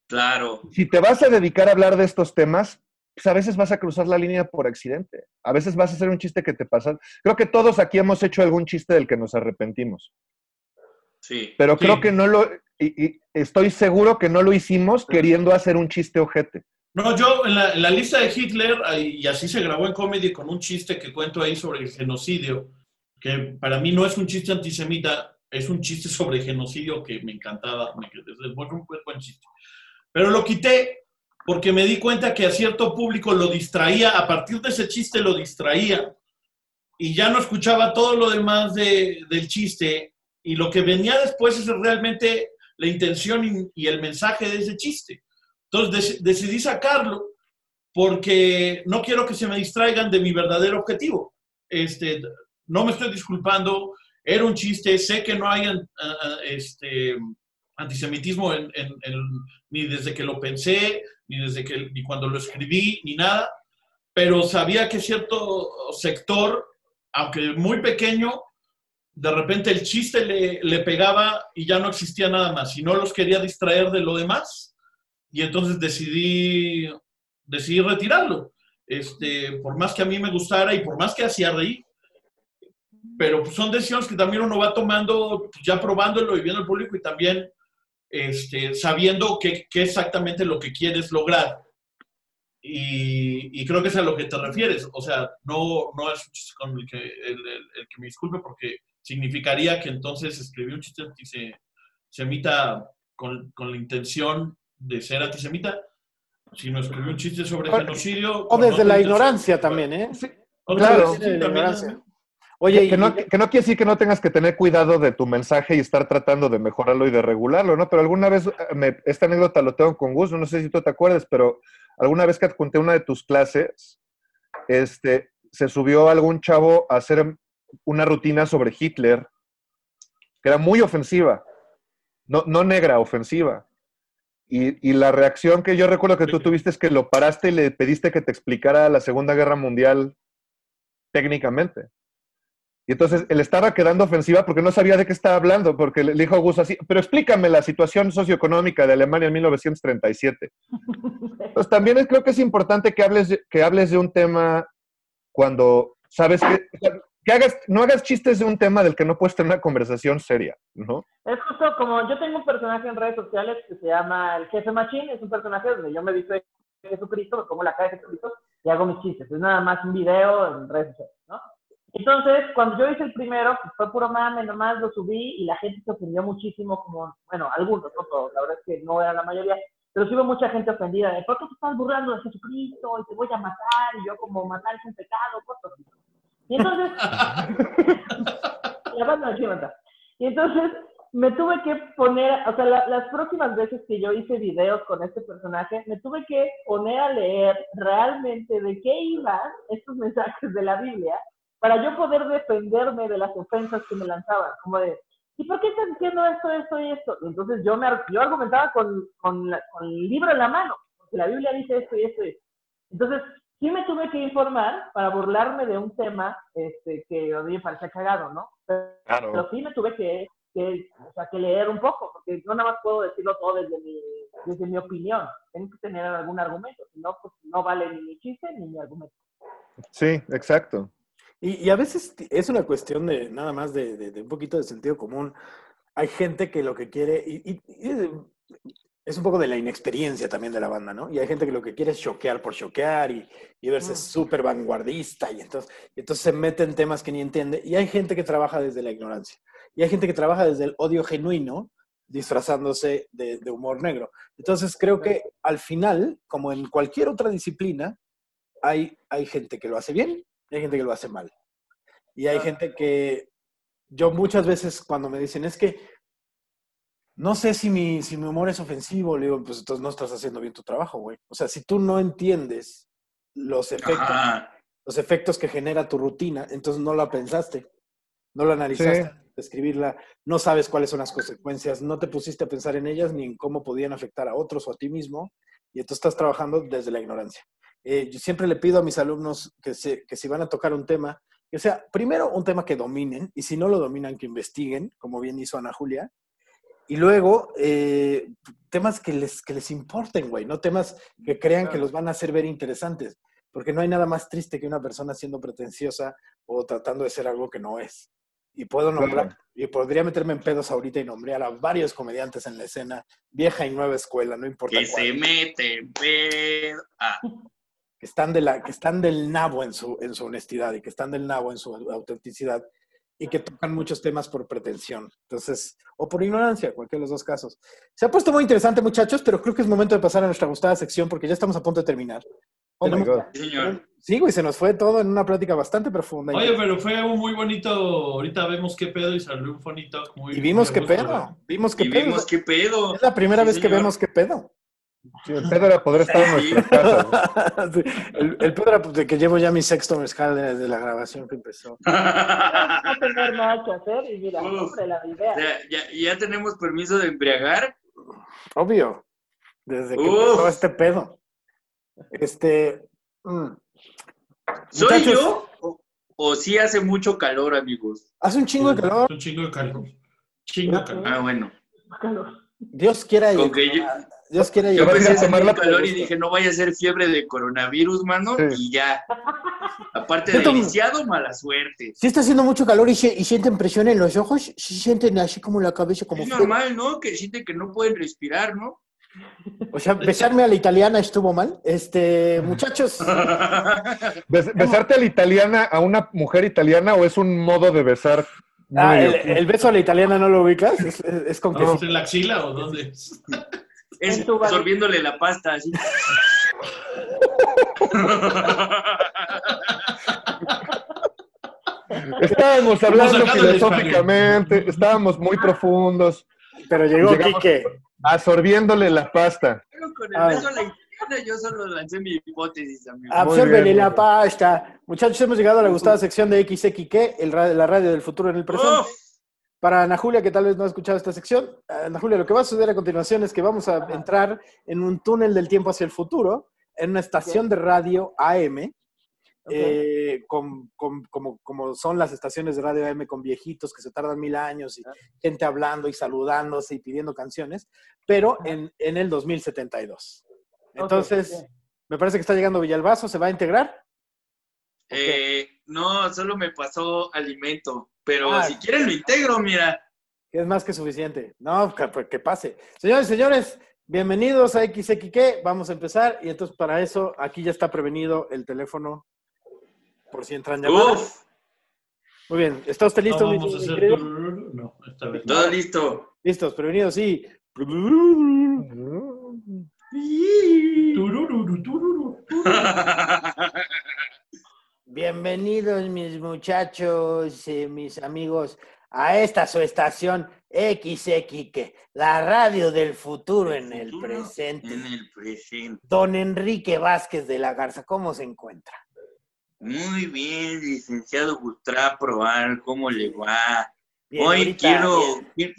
Claro. Si te vas a dedicar a hablar de estos temas, pues a veces vas a cruzar la línea por accidente. A veces vas a hacer un chiste que te pasa. Creo que todos aquí hemos hecho algún chiste del que nos arrepentimos. Sí. Pero Sí. creo que no lo... Y, y estoy seguro que no lo hicimos queriendo hacer un chiste ojete. No, yo en la, en la lista de Hitler, y así se grabó en comedy con un chiste que cuento ahí sobre el genocidio, que para mí no es un chiste antisemita, es un chiste sobre genocidio que me encantaba, me- es buen- buen, buen chiste. Pero lo quité porque me di cuenta que a cierto público lo distraía, a partir de ese chiste lo distraía, y ya no escuchaba todo lo demás de- del chiste, y lo que venía después es realmente la intención y- y el mensaje de ese chiste. Entonces dec- decidí sacarlo porque no quiero que se me distraigan de mi verdadero objetivo. Este, no me estoy disculpando, era un chiste, sé que no hay a- este, antisemitismo en- en- en- ni desde que lo pensé, ni desde que ni cuando lo escribí, ni nada, pero sabía que cierto sector, aunque muy pequeño, de repente el chiste le, le pegaba y ya no existía nada más, y no los quería distraer de lo demás y entonces decidí, decidí retirarlo. Este, por más que a mí me gustara y por más que hacía reír. Pero pues, son decisiones que también uno va tomando, pues, ya probándolo y viendo el público y también este, sabiendo qué exactamente lo que quieres lograr. Y, y creo que es a lo que te refieres. O sea, no, no es un chiste con el que, el, el- el que me disculpe porque significaría que entonces escribí un chiste antisemita con, con la intención de ser antisemita, sino escribí un chiste sobre O- genocidio. O con desde otra la ignorancia también, ¿eh? Claro. sí, Desde la ignorancia. Oye, que, que y- no, que no quiere decir que no tengas que tener cuidado de tu mensaje y estar tratando de mejorarlo y de regularlo, ¿no? Pero alguna vez, eh, me- esta anécdota lo tengo con gusto, no sé si tú te acuerdas, pero alguna vez que adjunté una de tus clases, este, se subió algún chavo a hacer una rutina sobre Hitler, que era muy ofensiva, no, no negra, ofensiva. Y, y la reacción que yo recuerdo que tú tuviste es que lo paraste y le pediste que te explicara la Segunda Guerra Mundial técnicamente. Y entonces él estaba quedando ofensiva porque no sabía de qué estaba hablando, porque le dijo a Gus así, pero explícame la situación socioeconómica de Alemania en 1937. Entonces también creo que es importante que hables, que hables de un tema cuando sabes que, hagas, no hagas chistes de un tema del que no puedes tener una conversación seria, ¿no? Es justo como yo tengo un personaje en redes sociales que se llama el Jefe Machine, es un personaje donde yo me visto de Jesucristo, pongo la cara de Jesucristo y hago mis chistes. Es nada más un video en redes sociales, ¿no? Entonces, cuando yo hice el primero, pues fue puro mame, nomás lo subí y la gente se ofendió muchísimo, como, bueno, algunos, no todos, la verdad es que no era la mayoría, pero sí hubo mucha gente ofendida de, ¿por qué te estás burlando de Jesucristo y te voy a matar? Y yo como, matar es un pecado, cosas. Y entonces, la banda matar. Y entonces, me tuve que poner, o sea, la- las próximas veces que yo hice videos con este personaje, me tuve que poner a leer realmente de qué iban estos mensajes de la Biblia para yo poder defenderme de las ofensas que me lanzaban, como de, ¿y por qué estás diciendo esto, esto y esto? Y entonces yo, me, ar- yo argumentaba con, con, la- con el libro en la mano, porque la Biblia dice esto y esto y esto. Entonces, sí me tuve que informar para burlarme de un tema este, que a mí me parecía cagado, ¿no? Pero, Claro. pero sí me tuve que, que, o sea, que leer un poco, porque no nada más puedo decirlo todo desde mi, desde mi opinión. Tengo que tener algún argumento, si no, pues no vale ni mi chiste ni mi argumento. Sí, exacto. Y, y a veces es una cuestión de nada más de, de- de un poquito de sentido común. Hay gente que lo que quiere, y, y- y es- un poco de la inexperiencia también de la banda, ¿no? Y hay gente que lo que quiere es choquear por choquear y, y verse Mm. súper vanguardista y entonces, entonces se mete en temas que ni entiende. Y hay gente que trabaja desde la ignorancia. Y hay gente que trabaja desde el odio genuino, disfrazándose de, de humor negro. Entonces creo que al final, como en cualquier otra disciplina, hay, hay gente que lo hace bien hay gente que lo hace mal. Y hay gente que yo muchas veces cuando me dicen, es que no sé si mi, si mi humor es ofensivo, le digo, pues entonces no estás haciendo bien tu trabajo, güey. O sea, si tú no entiendes los efectos, Ajá. los efectos que genera tu rutina, entonces no la pensaste, no la analizaste, Sí. escribirla, no sabes cuáles son las consecuencias, no te pusiste a pensar en ellas ni en cómo podían afectar a otros o a ti mismo, y entonces estás trabajando desde la ignorancia. Eh, yo siempre le pido a mis alumnos que, se, que si van a tocar un tema, que sea primero un tema que dominen, y si no lo dominan, que investiguen, como bien hizo Ana Julia, y luego eh, temas que les, que les importen, güey, no temas que crean que los van a hacer ver interesantes, porque no hay nada más triste que una persona siendo pretenciosa o tratando de ser algo que no es. Y puedo nombrar, Claro. y podría meterme en pedos ahorita y nombrar a varios comediantes en la escena, vieja y nueva escuela, no importa Que cuál, se mete en pedo. Ah, están, de la, que están del nabo en su, en su honestidad y que están del nabo en su autenticidad y que tocan muchos temas por pretensión. Entonces, o por ignorancia, cualquiera de los dos casos. Se ha puesto muy interesante, muchachos, pero creo que es momento de pasar a nuestra gustada sección porque ya estamos a punto de terminar. Oh my Tenemos- God. sí, señor. Sí, güey, se nos fue todo en una plática bastante profunda. Oye, pero fue un muy bonito. Ahorita vemos qué pedo y salió un fonito. Muy, y vimos muy qué pedo. Vimos qué Y pedo. vimos qué pedo. Es la primera Sí, vez que señor. vemos qué pedo. Sí, el pedo era poder estar en Sí. nuestra casa. Sí, el, el pedo era pues, de que llevo ya mi sexto mezcal desde la grabación que empezó. No tener nada que hacer y mira, Uf. hombre, la idea. Ya, ya, ya tenemos permiso de embriagar. Obvio. Desde que Uf. empezó este pedo. Este. mm. ¿Soy Muchachos, yo? O, o sí hace mucho calor, amigos? Hace un chingo de calor. Un chingo de calor. Chingo de calor. Ah, bueno. Dios quiera. Con que yo, Dios quiera. yo vas a tomar la calor y dije, no vaya a ser fiebre de coronavirus, mano, Sí. y ya. Aparte Yo de lisiado, mala suerte. Si está haciendo mucho calor y, se- y sienten presión en los ojos, si sienten así como la cabeza, como Es normal, ¿no? Que sienten que no pueden respirar, ¿no? O sea, besarme a la italiana estuvo mal. Este, muchachos, Bes- ¿Besarte a la italiana, a una mujer italiana, o es un modo de besar? ah, el, el beso a la italiana no lo ubicas, es, es- es con que ¿Es en la axila o dónde? es? Sorbiéndole la pasta, así. Estábamos hablando filosóficamente, estábamos muy profundos, Pero llegó Llegamos- Quique. absorbiéndole la pasta. Pero con el Ah. beso la yo solo lancé mi hipótesis, amigo. Absórbele la pasta. Muchachos, hemos llegado a la gustada sección de XXK, el ra- la radio del futuro en el presente. Uf, Para Ana Julia, que tal vez no ha escuchado esta sección, Ana Julia, lo que va a suceder a continuación es que vamos a entrar en un túnel del tiempo hacia el futuro, en una estación de radio AM, eh, con- con- como, como son las estaciones de radio AM con viejitos que se tardan mil años y gente hablando y saludándose y pidiendo canciones, pero en, en el 2072. Entonces, me parece que está llegando Villalbazo, ¿se va a integrar? eh, no, solo me pasó alimento. Pero Ah. si quieren lo integro, mira. Es más que suficiente. No, que, pues, que pase. Señores, señores, bienvenidos a XXQ. Vamos a empezar. Y entonces, para eso, aquí ya está prevenido el teléfono por si entran llamadas. Uf, Muy bien. ¿Está usted listo, No, vamos a hacer. No, esta vez no. Todo listo. Listos, prevenidos, sí. Bienvenidos, mis muchachos, eh, mis amigos, a esta su estación XX, la radio del futuro en el Futuro presente. En el presente. Don Enrique Vázquez de la Garza, ¿cómo se encuentra? Muy bien, licenciado Gustavo Proal, ¿cómo le va? Bien, Hoy ahorita, quiero, bien.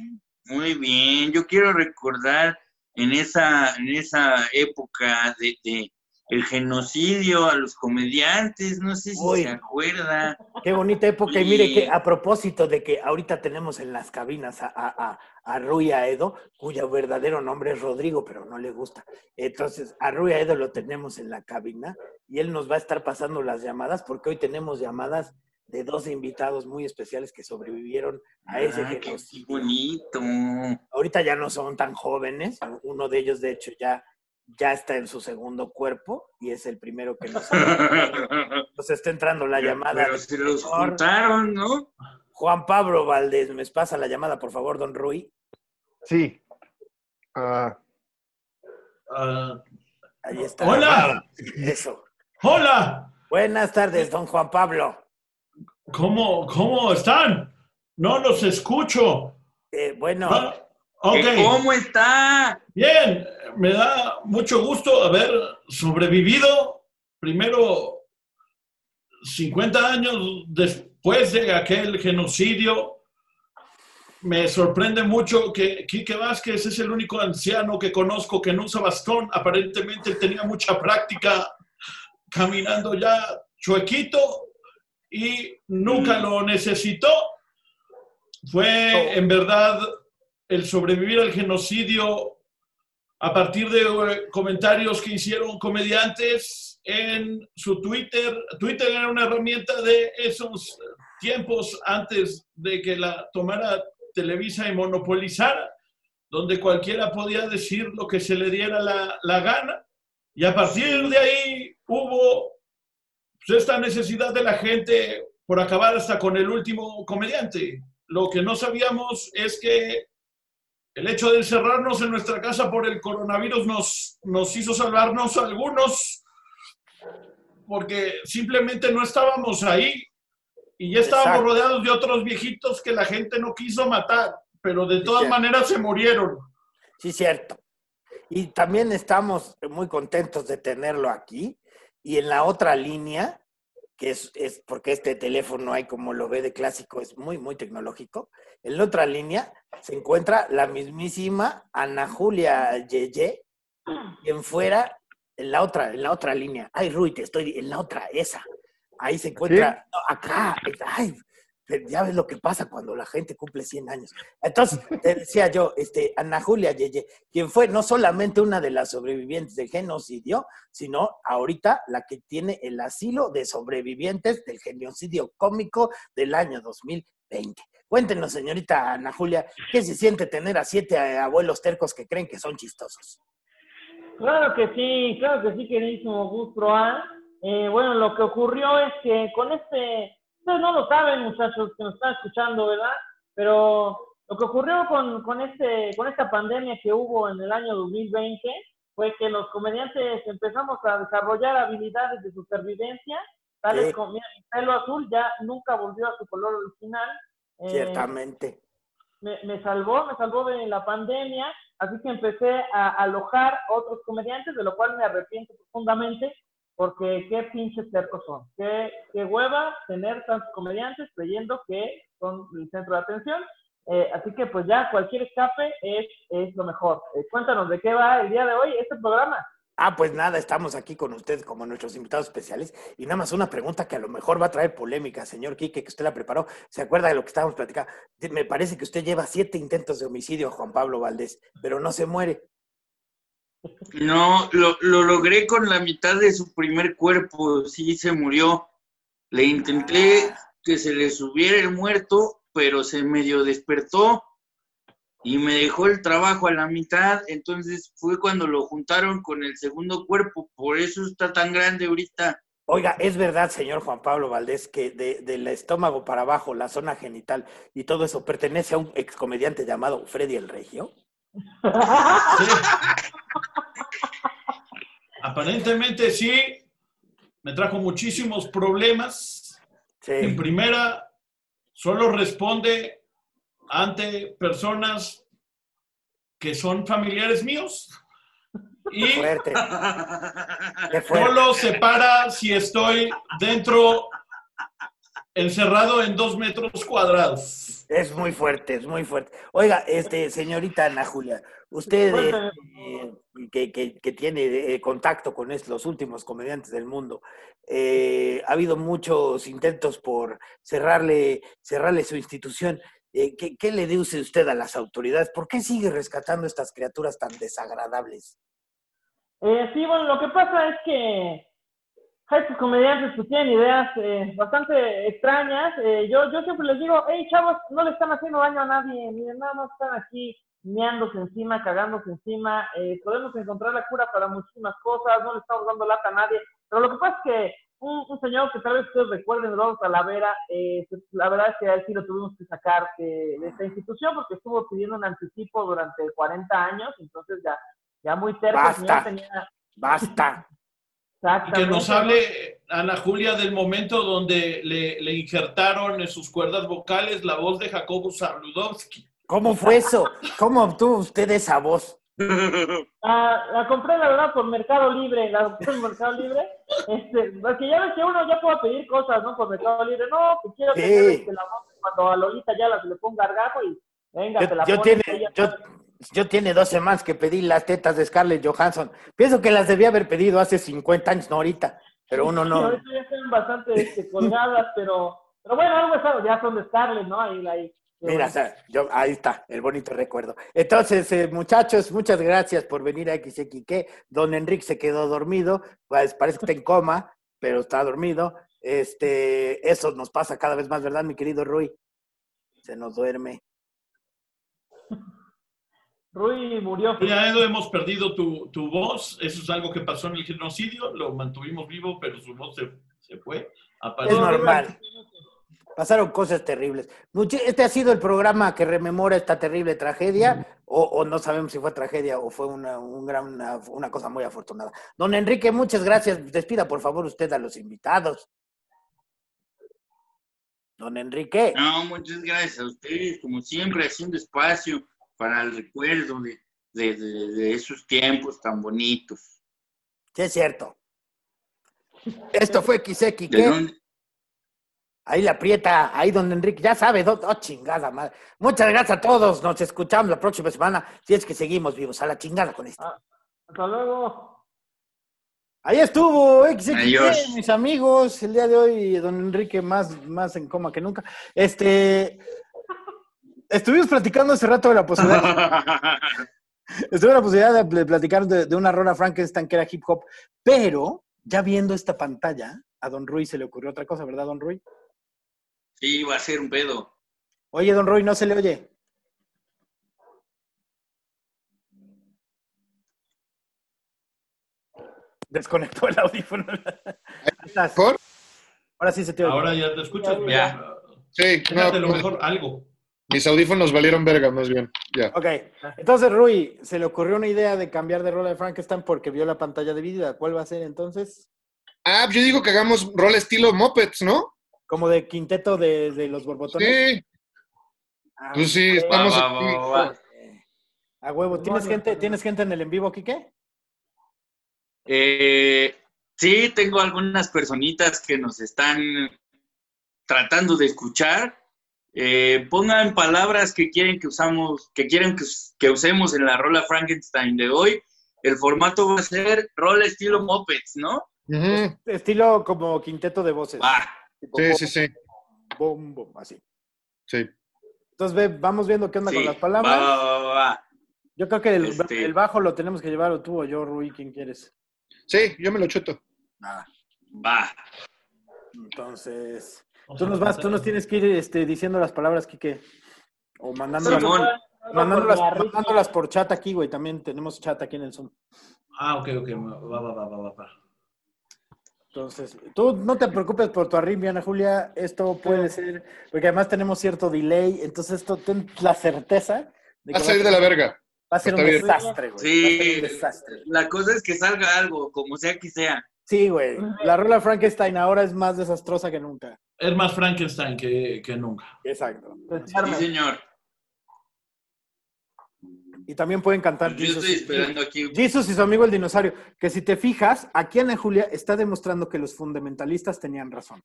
muy bien, yo quiero recordar en esa, en esa época de, de el genocidio a los comediantes, no sé si Uy. se acuerda. Qué bonita época. Y mire que a propósito de que ahorita tenemos en las cabinas a, a, a, a Rui Aedo, cuyo verdadero nombre es Rodrigo, pero no le gusta. Entonces, a Rui Aedo lo tenemos en la cabina y él nos va a estar pasando las llamadas porque hoy tenemos llamadas de dos invitados muy especiales que sobrevivieron a ese Ah, qué, qué genocidio. bonito. Ahorita ya no son tan jóvenes. Uno de ellos, de hecho, ya, ya está en su segundo cuerpo y es el primero que nos, nos está entrando la llamada. Pero se los juntaron, ¿no? Juan Pablo Valdés, me pasa la llamada, por favor, don Rui. Sí. Ah, Ah, Ahí está. Hola. Eso. hola, Buenas tardes, don Juan Pablo. ¿cómo, cómo están? No los escucho. Eh, bueno, Ah, ok, ¿Que ¿Cómo está? bien, me da mucho gusto haber sobrevivido. Primero, 50 años después de aquel genocidio, me sorprende mucho que Quique Vázquez es el único anciano que conozco que no usa bastón. Aparentemente tenía mucha práctica caminando ya chuequito y nunca lo necesitó. Fue en verdad el sobrevivir al genocidio a partir de eh, comentarios que hicieron comediantes en su Twitter. Twitter era una herramienta de esos tiempos antes de que la tomara Televisa y monopolizara, donde cualquiera podía decir lo que se le diera la, gana. Y a partir de ahí hubo pues, esta necesidad de la gente por acabar hasta con el último comediante. Lo que no sabíamos es que el hecho de encerrarnos en nuestra casa por el coronavirus nos, nos hizo salvarnos a algunos porque simplemente no estábamos ahí y ya estábamos Exacto. rodeados de otros viejitos que la gente no quiso matar, pero de todas cierto. maneras se murieron. sí, cierto. Y también estamos muy contentos de tenerlo aquí. Y en la otra línea, que es, es porque este teléfono hay como lo ve de clásico, es muy, muy tecnológico. En la otra línea se encuentra la mismísima Ana Julia Yeye, quien fuera en la otra, en la otra línea. Ay, Rui, te estoy en la otra, esa. Ahí se encuentra, no, acá, ay, ya ves lo que pasa cuando la gente cumple 100 años. Entonces, te decía yo, este, Ana Julia Yeye, quien fue no solamente una de las sobrevivientes del genocidio, sino ahorita la que tiene el asilo de sobrevivientes del genocidio cómico del año 2020. Cuéntenos, señorita Ana Julia, ¿qué se siente tener a siete eh, abuelos tercos que creen que son chistosos? Claro que sí, claro que sí, queridísimo Gus Proa. Eh, bueno, lo que ocurrió es que con este, ustedes no lo saben, muchachos que nos están escuchando, ¿verdad? Pero lo que ocurrió con, con, este, con esta pandemia que hubo en el año 2020 fue que los comediantes empezamos a desarrollar habilidades de supervivencia, tales Sí. como, mira, mi pelo azul ya nunca volvió a su color original. Eh, Ciertamente. me, me salvó, me salvó de la pandemia, así que empecé a alojar otros comediantes, de lo cual me arrepiento profundamente, porque qué pinches tercos son. Qué, qué hueva tener tantos comediantes creyendo que son el centro de atención. Eh, así que pues ya cualquier escape es, es lo mejor. Eh, cuéntanos de qué va el día de hoy este programa. Ah, pues nada, estamos aquí con ustedes como nuestros invitados especiales. Y nada más una pregunta que a lo mejor va a traer polémica, señor Quique, que usted la preparó. ¿Se acuerda de lo que estábamos platicando? Me parece que usted lleva siete intentos de homicidio a Juan Pablo Valdés, pero no se muere. No, lo, lo logré con la mitad de su primer cuerpo, sí se murió. Le intenté que se le subiera el muerto, pero se medio despertó y me dejó el trabajo a la mitad, entonces fue cuando lo juntaron con el segundo cuerpo, por eso está tan grande ahorita. Oiga, ¿es verdad, señor Juan Pablo Valdés, que de- del estómago para abajo, la zona genital y todo eso pertenece a un excomediante llamado Freddy el Regio? Sí. Aparentemente sí, me trajo muchísimos problemas. En primera, solo responde ante personas que son familiares míos y Fuerte. Qué fuerte. solo separa si estoy dentro, encerrado en dos metros cuadrados. Es muy fuerte, es muy fuerte. Oiga, este, señorita Ana Julia, usted eh, eh, que, que- que tiene eh, contacto con los últimos comediantes del mundo, eh, ha habido muchos intentos por cerrarle, cerrarle su institución. Eh, ¿qué, qué le dice usted a las autoridades? ¿Por qué sigue rescatando estas criaturas tan desagradables? Eh, sí, bueno, lo que pasa es que estos comediantes pues tienen ideas eh, bastante extrañas. Eh, yo, yo siempre les digo, hey chavos, no le están haciendo daño a nadie, miren, nada más están aquí meándose encima, cagándose encima. Eh, podemos encontrar la cura para muchísimas cosas, no le estamos dando lata a nadie. Pero lo que pasa es que un, un señor que tal vez ustedes recuerden, Eduardo Talavera, eh, la verdad es que a él sí lo tuvimos que sacar de, de esta institución porque estuvo pidiendo un anticipo durante 40 años, entonces ya, ya muy señor Basta. tenía... Basta. Y que nos hable Ana Julia del momento donde le, le injertaron en sus cuerdas vocales la voz de Jacobo Zabludowski. ¿Cómo fue eso? ¿Cómo obtuvo usted esa voz? Ah, la compré, la verdad, por Mercado Libre. La compré por Mercado Libre. Este, porque ya ves que uno ya puede pedir cosas, ¿no? Por Mercado Libre. No, que quiero Sí. tener este, la voz cuando a Lolita ya la se le ponga gargajo y venga, te Yo, la yo pones, tiene, yo, yo tiene dos semanas que pedí las tetas de Scarlett Johansson. Pienso que las debía haber pedido hace 50 años, no ahorita. Pero uno Sí, no. ahorita ya están bastante este, colgadas, pero, pero bueno, algo es algo, ya son de Scarlett, ¿no? Ahí, ahí. Mira, o sea, yo, ahí está, el bonito recuerdo. Entonces, eh, muchachos, muchas gracias por venir a XXK. Don Enrique se quedó dormido, pues parece que está en coma, pero está dormido. Este, eso nos pasa cada vez más, ¿verdad, mi querido Rui? Se nos duerme. Rui murió. Ya, Edo, hemos perdido tu, tu voz. Eso es algo que pasó en el genocidio. Lo mantuvimos vivo, pero su voz se, se fue. Es Aparece- normal. Pasaron cosas terribles. Este ha sido el programa que rememora esta terrible tragedia, o, o no sabemos si fue tragedia o fue una, un gran- una, una cosa muy afortunada. Don Enrique, muchas gracias. Despida, por favor, usted a los invitados. Don Enrique. No, muchas gracias a ustedes, como siempre, haciendo espacio para el recuerdo de, de- de- de esos tiempos tan bonitos. Sí, es cierto. Esto fue XXK. Ahí la aprieta, ahí don Enrique, ya sabe, oh, chingada madre. Muchas gracias a todos, nos escuchamos la próxima semana, si es que seguimos vivos, a la chingada con esto. Ah, hasta luego. Ahí estuvo Adiós. mis amigos, el día de hoy, don Enrique más, más en coma que nunca. Este, estuvimos platicando hace rato de la posibilidad, estuve la posibilidad de platicar de, de una rola Frankenstein que era hip hop, pero ya viendo esta pantalla, a don Rui se le ocurrió otra cosa, ¿verdad, don Rui? Sí, va a ser un pedo. Oye, don Rui, no se le oye. Desconectó el audífono. ¿Mejor? Ahora sí se te oye. Ahora ya te escuchas. Ya. Sí, no, lo pues, mejor algo. mis audífonos valieron verga, más bien. Ya. Ok, entonces Rui, se le ocurrió una idea de cambiar de rola de Frankenstein porque vio la pantalla dividida. ¿Cuál va a ser entonces? Ah, yo digo que hagamos rol estilo Muppets, ¿no? Como de quinteto de, de los borbotones. Sí, Ah, pues sí, estamos Va, va, aquí. va, va, va. huevo. A huevo. ¿Tienes gente, ¿Tienes gente en el en vivo, Quique? Eh, sí, tengo algunas personitas que nos están tratando de escuchar. Eh, pongan palabras que quieren que usamos, que quieren que, us- que usemos en la rola Frankenstein de hoy. El formato va a ser rola estilo Muppets, ¿no? Estilo como quinteto de voces. Va. Tipo Sí, bom, sí, sí. bom, bom, así. Sí. Entonces ve, vamos viendo qué onda Sí, con las palabras. va, va, va, va. Yo creo que el, Este- el bajo lo tenemos que llevar o tú o yo, Rui, ¿quién quieres? Sí, yo me lo chuto. Va. Entonces, tú nos vas, tú nos tienes que ir este, diciendo las palabras, Quique. O mandándolas, Simón. mandándolas, mandándolas por chat aquí, güey. También tenemos chat aquí en el Zoom. Ah, ok, ok. Va, va, va, va, va, va. Entonces, tú no te preocupes por tu arritmia, Ana Julia. Esto puede ser, porque además tenemos cierto delay. Entonces, esto ten la certeza de Va que a salir de la verga. va a ser un bien. desastre, güey. Va a ser Sí, un desastre. la cosa es que salga algo, como sea que sea. Sí, güey. La rola Frankenstein ahora es más desastrosa que nunca. Es más Frankenstein que, que nunca. Exacto. Sí, señor. Y también pueden cantar Yo Jesus. estoy esperando aquí. Jesus y su amigo el dinosaurio. Que si te fijas, aquí Ana Julia está demostrando que los fundamentalistas tenían razón.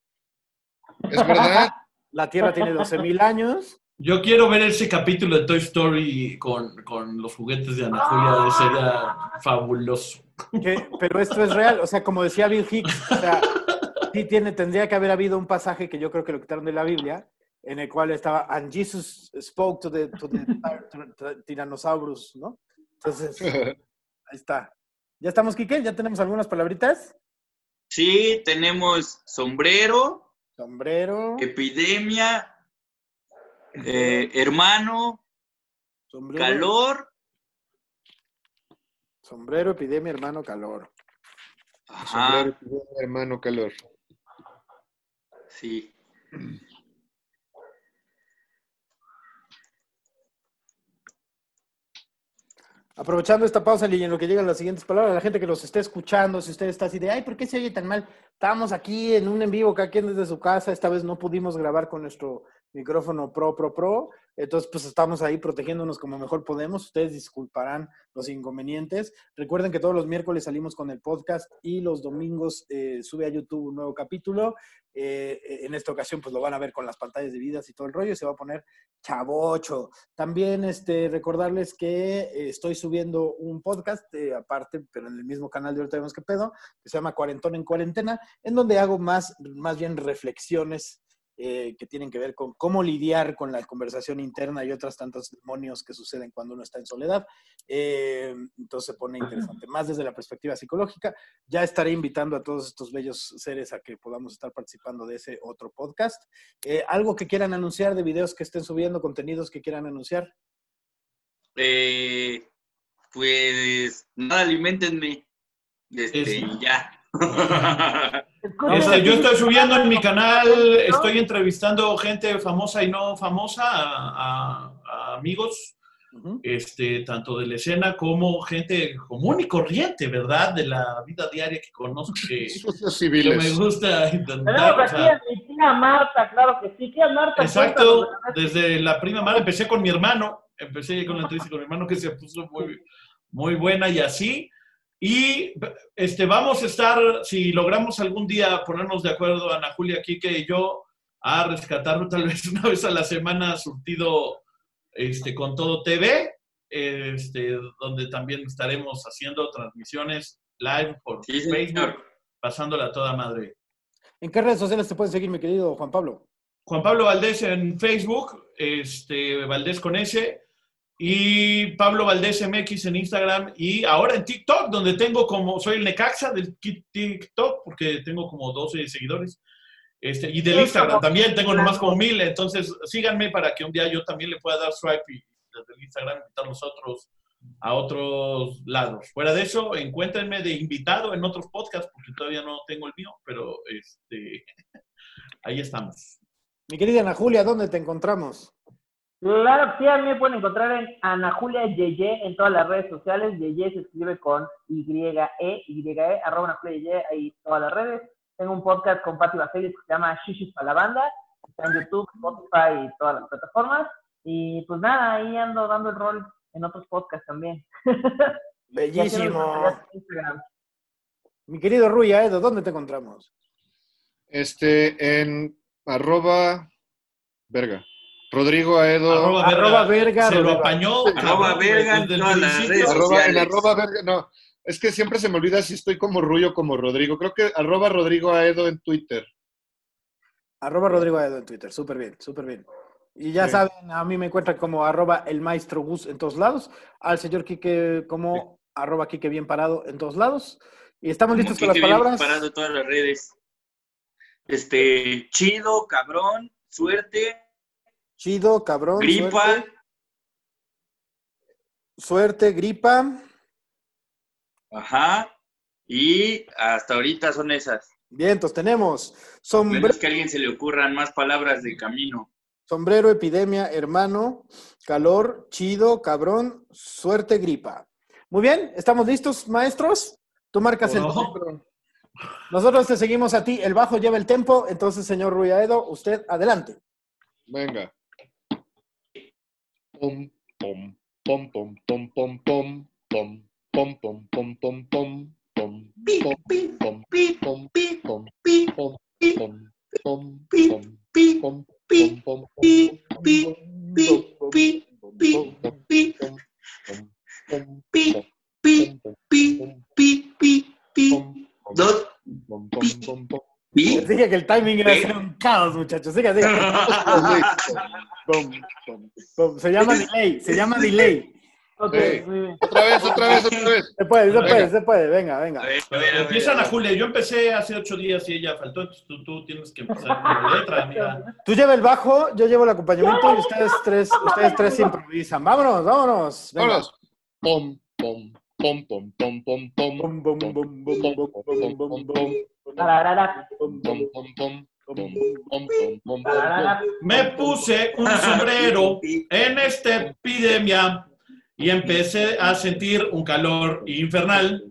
Es verdad. La Tierra tiene 12.000 años. Yo quiero ver ese capítulo de Toy Story con, con los juguetes de Ana Julia. Sería fabuloso. pero esto es real. O sea, como decía Bill Hicks, o sea, sí tiene, tendría que haber habido un pasaje que yo creo que lo quitaron de la Biblia, en el cual estaba, and Jesus spoke to the, to Tyrannosaurus, ¿no? Entonces, ahí está. ¿Ya estamos, Quique? ¿Ya tenemos algunas palabritas? Sí, tenemos sombrero, Sombrero. epidemia, eh, hermano, sombrero calor. Sombrero, epidemia, hermano, calor. Ajá, Sombrero, hermano, calor. sí. Aprovechando esta pausa y en lo que llegan las siguientes palabras, la gente que los esté escuchando, si usted está así de, ay, ¿por qué se oye tan mal? Estábamos aquí en un en vivo, cada quien desde su casa, esta vez no pudimos grabar con nuestro micrófono Pro, Pro, Pro, entonces pues estamos ahí protegiéndonos como mejor podemos, ustedes disculparán los inconvenientes. Recuerden que todos los miércoles salimos con el podcast y los domingos eh, sube a YouTube un nuevo capítulo. Eh, en esta ocasión pues lo van a ver con las pantallas divididas y todo el rollo, se va a poner chavocho. También este, recordarles que eh, estoy subiendo un podcast eh, aparte, pero en el mismo canal de Ahorita Vemos que pedo, que se llama Cuarentón en Cuarentena, en donde hago más, más bien reflexiones eh, que tienen que ver con cómo lidiar con la conversación interna y otras tantos demonios que suceden cuando uno está en soledad. Eh, entonces se pone interesante, más desde la perspectiva psicológica. Ya estaré invitando a todos estos bellos seres a que podamos estar participando de ese otro podcast. Eh, ¿Algo que quieran anunciar de videos que estén subiendo, contenidos que quieran anunciar? Eh, pues nada, alimentenme. Este, Es- y ya. Este, yo estoy subiendo en mi canal, estoy entrevistando gente famosa y no famosa, a, a- a amigos, este, tanto de la escena como gente común y corriente, ¿verdad? De la vida diaria que conozco, que, que me civiles. gusta Tenemos intentar. o aquí a mi tía Marta, claro que sí. Tía Marta, Exacto, desde la prima mala empecé con mi hermano, empecé con la entrevista con mi hermano que se puso muy, muy buena y así. Y este, vamos a estar, si logramos algún día ponernos de acuerdo, Ana Julia, Kike y yo, a rescatarlo tal vez una vez a la semana surtido este, con todo TV, este, donde también estaremos haciendo transmisiones live por Sí, Facebook, señor. pasándola a toda madre. ¿En qué redes sociales te pueden seguir, mi querido Juan Pablo? Juan Pablo Valdés en Facebook, este, Valdés con S, y Pablo Valdés MX en Instagram, y ahora en TikTok, donde tengo como, soy el Necaxa del TikTok, porque tengo como 12 seguidores, este, y del Instagram también tengo nomás como mil, entonces síganme para que un día yo también le pueda dar swipe y desde el Instagram invitar a los otros a otros lados. Fuera de eso, encuéntrenme de invitado en otros podcasts, porque todavía no tengo el mío, pero este, ahí estamos. Mi querida Ana Julia, ¿dónde te encontramos? Claro que sí, a mí me pueden encontrar en Ana Julia Yeye en todas las redes sociales. Yeye se escribe con Y-E, Y-E, arroba Ana Julia Yeye, ahí todas las redes. Tengo un podcast con Pati Baselis que se llama Shishis para la banda. Está en YouTube, Spotify y todas las plataformas. Y pues nada, ahí ando dando el rol en otros podcasts también. Bellísimo. Mi querido Rui Aedo, ¿dónde te encontramos? Este, en arroba, verga. Rodrigo Aedo. Arroba Arroba verga, Se lo apañó. Arroba verga en el Arroba, en verga, no. Es que siempre se me olvida si estoy como Ruyo o como Rodrigo. Creo que arroba Rodrigo Aedo en Twitter. Arroba Rodrigo Aedo en Twitter. Súper bien, súper bien. Y ya Sí. saben, a mí me encuentran como arroba el maestro Gus en todos lados. Al señor Quique como arroba Quique bien parado en todos lados. Y estamos listos con las bien palabras. Parado todas las redes. Este, chido, cabrón, suerte, Chido, cabrón. gripa, Suerte, suerte, gripa. ajá, y hasta ahorita son esas. Vientos, tenemos Menos sombrero, que a alguien se le ocurran más palabras de camino. sombrero, epidemia, hermano, calor, chido, cabrón, suerte, gripa. Muy bien, ¿estamos listos, maestros? Tú marcas el. Nosotros te seguimos a ti. El bajo lleva el tempo, entonces, señor Ruyaedo, usted adelante. Venga. Pom, pom, pom, pom, pom, pom, pom, pom, pom, pom, pom, pom, pom, pom, Pi, pom, pi, pom, pi, pom, pi, pom, pi, pom, pi, pom, pom, pi, pom, pi, pom, pi, pom, pom, pi, pom, pi, pi, pi, pi, pi, pom, pom, pi, dije que el timing iba a ser un caos, muchachos. Siga, siga. Pum, pum, pum. Se llama delay, se llama delay. Ok, Sí. muy bien. Otra vez, otra vez, otra vez. Se puede, se Venga. puede, se puede. Venga, venga. A ver, a ver, a ver, Empiezan a. Julia. Yo empecé hace ocho días y ella faltó, entonces tú, tú tienes que empezar con la letra, amiga. Tú lleva el bajo, yo llevo el acompañamiento y ustedes tres, ustedes tres improvisan. Vámonos, vámonos. Venga. Vámonos. Pom, pom, pom, pom, pom, pom, pom, pom, pom, pom, pom, pom, pom. Me puse un sombrero en esta epidemia y empecé a sentir un calor infernal.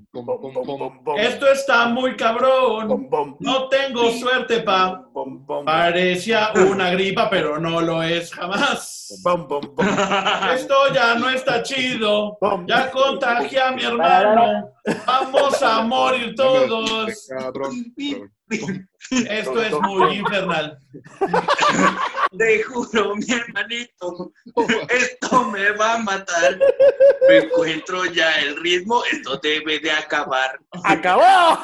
Esto está muy cabrón. No tengo suerte, pa. Parecía una gripa, pero no lo es jamás. Bum, bum, bum. Esto ya no está chido. Ya contagié a mi hermano. Vamos a morir todos. Esto es muy infernal. Te juro, mi hermanito, esto me va a matar. Me encuentro ya el ritmo, esto debe de acabar. ¡Acabó!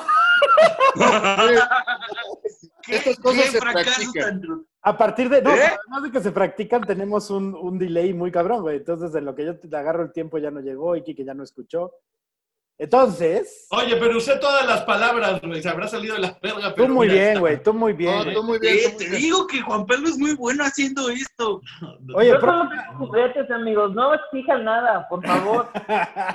¿Qué, Estas cosas qué se practican. tan- A partir de. No, ¿Eh? además de que se practican, tenemos un, un delay muy cabrón, güey. Entonces, en lo que yo te agarro el tiempo ya no llegó y que ya no escuchó. Entonces. Oye, pero usé todas las palabras, güey. Se habrá salido de la verga. Tú pero muy mira, bien, güey. Tú muy bien. No, tú muy bien. Eh, tú muy te bien. digo que Juan Pablo es muy bueno haciendo esto. Oye, tengo juguetes, amigos. No exijan nada, por favor.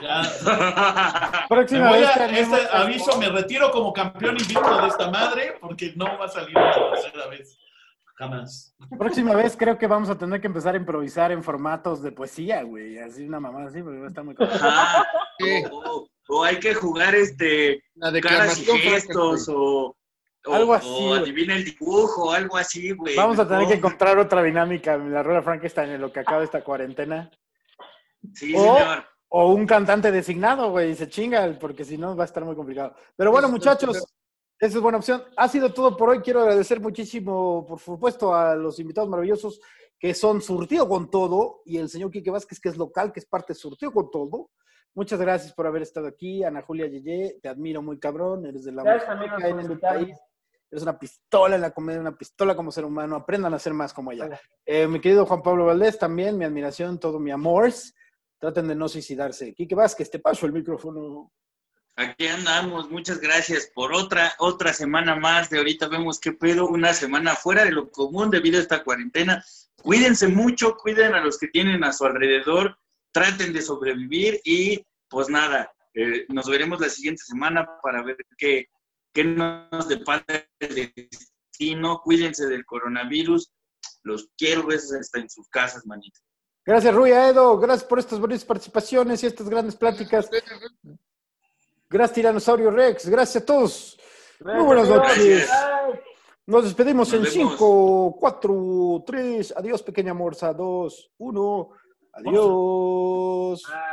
Ya. Próxima voy vez a- este aviso, me retiro como campeón invicto de esta madre porque no va a salir la tercera vez. Jamás. Próxima vez creo que vamos a tener que empezar a improvisar en formatos de poesía, güey. Así una mamá así, porque va a estar muy. Sí, O, o hay que jugar este la caras y gestos o, o- Algo así, o güey. adivina el dibujo, algo así, güey. Vamos a tener que encontrar otra dinámica en la rueda Frankenstein en lo que acaba esta cuarentena. Sí, o- señor. O un cantante designado, güey, y se chinga, porque si no va a estar muy complicado. Pero bueno, Eso muchachos, esa es buena opción. Ha sido todo por hoy. Quiero agradecer muchísimo, por supuesto, a los invitados maravillosos que son Surtido con Todo y el señor Quique Vázquez, que es local, que es parte de Surtido con Todo. Muchas gracias por haber estado aquí. Ana Julia Yeye, te admiro muy cabrón. Eres de la por en invitarme. país. Eres una pistola en la comedia, una pistola como ser humano. Aprendan a ser más como ella. Eh, mi querido Juan Pablo Valdés, también mi admiración, todo mi amor. Traten de no suicidarse. Quique Vázquez, te paso el micrófono. Aquí andamos, muchas gracias por otra, otra semana más de ahorita vemos qué pedo, una semana fuera de lo común debido a esta cuarentena. Cuídense mucho, cuiden a los que tienen a su alrededor, traten de sobrevivir y pues nada, eh, nos veremos la siguiente semana para ver qué, qué nos depara el destino. Cuídense del coronavirus, los quiero ver hasta en sus casas, manito. Gracias, Rui Edo. Gracias por estas buenas participaciones y estas grandes pláticas. Gracias, Tiranosaurio Rex. Gracias a todos. Muy buenas Gracias, noches. Nos despedimos Nos en vemos. 5, 4, 3. Adiós, pequeña morsa. 2, 1. Adiós.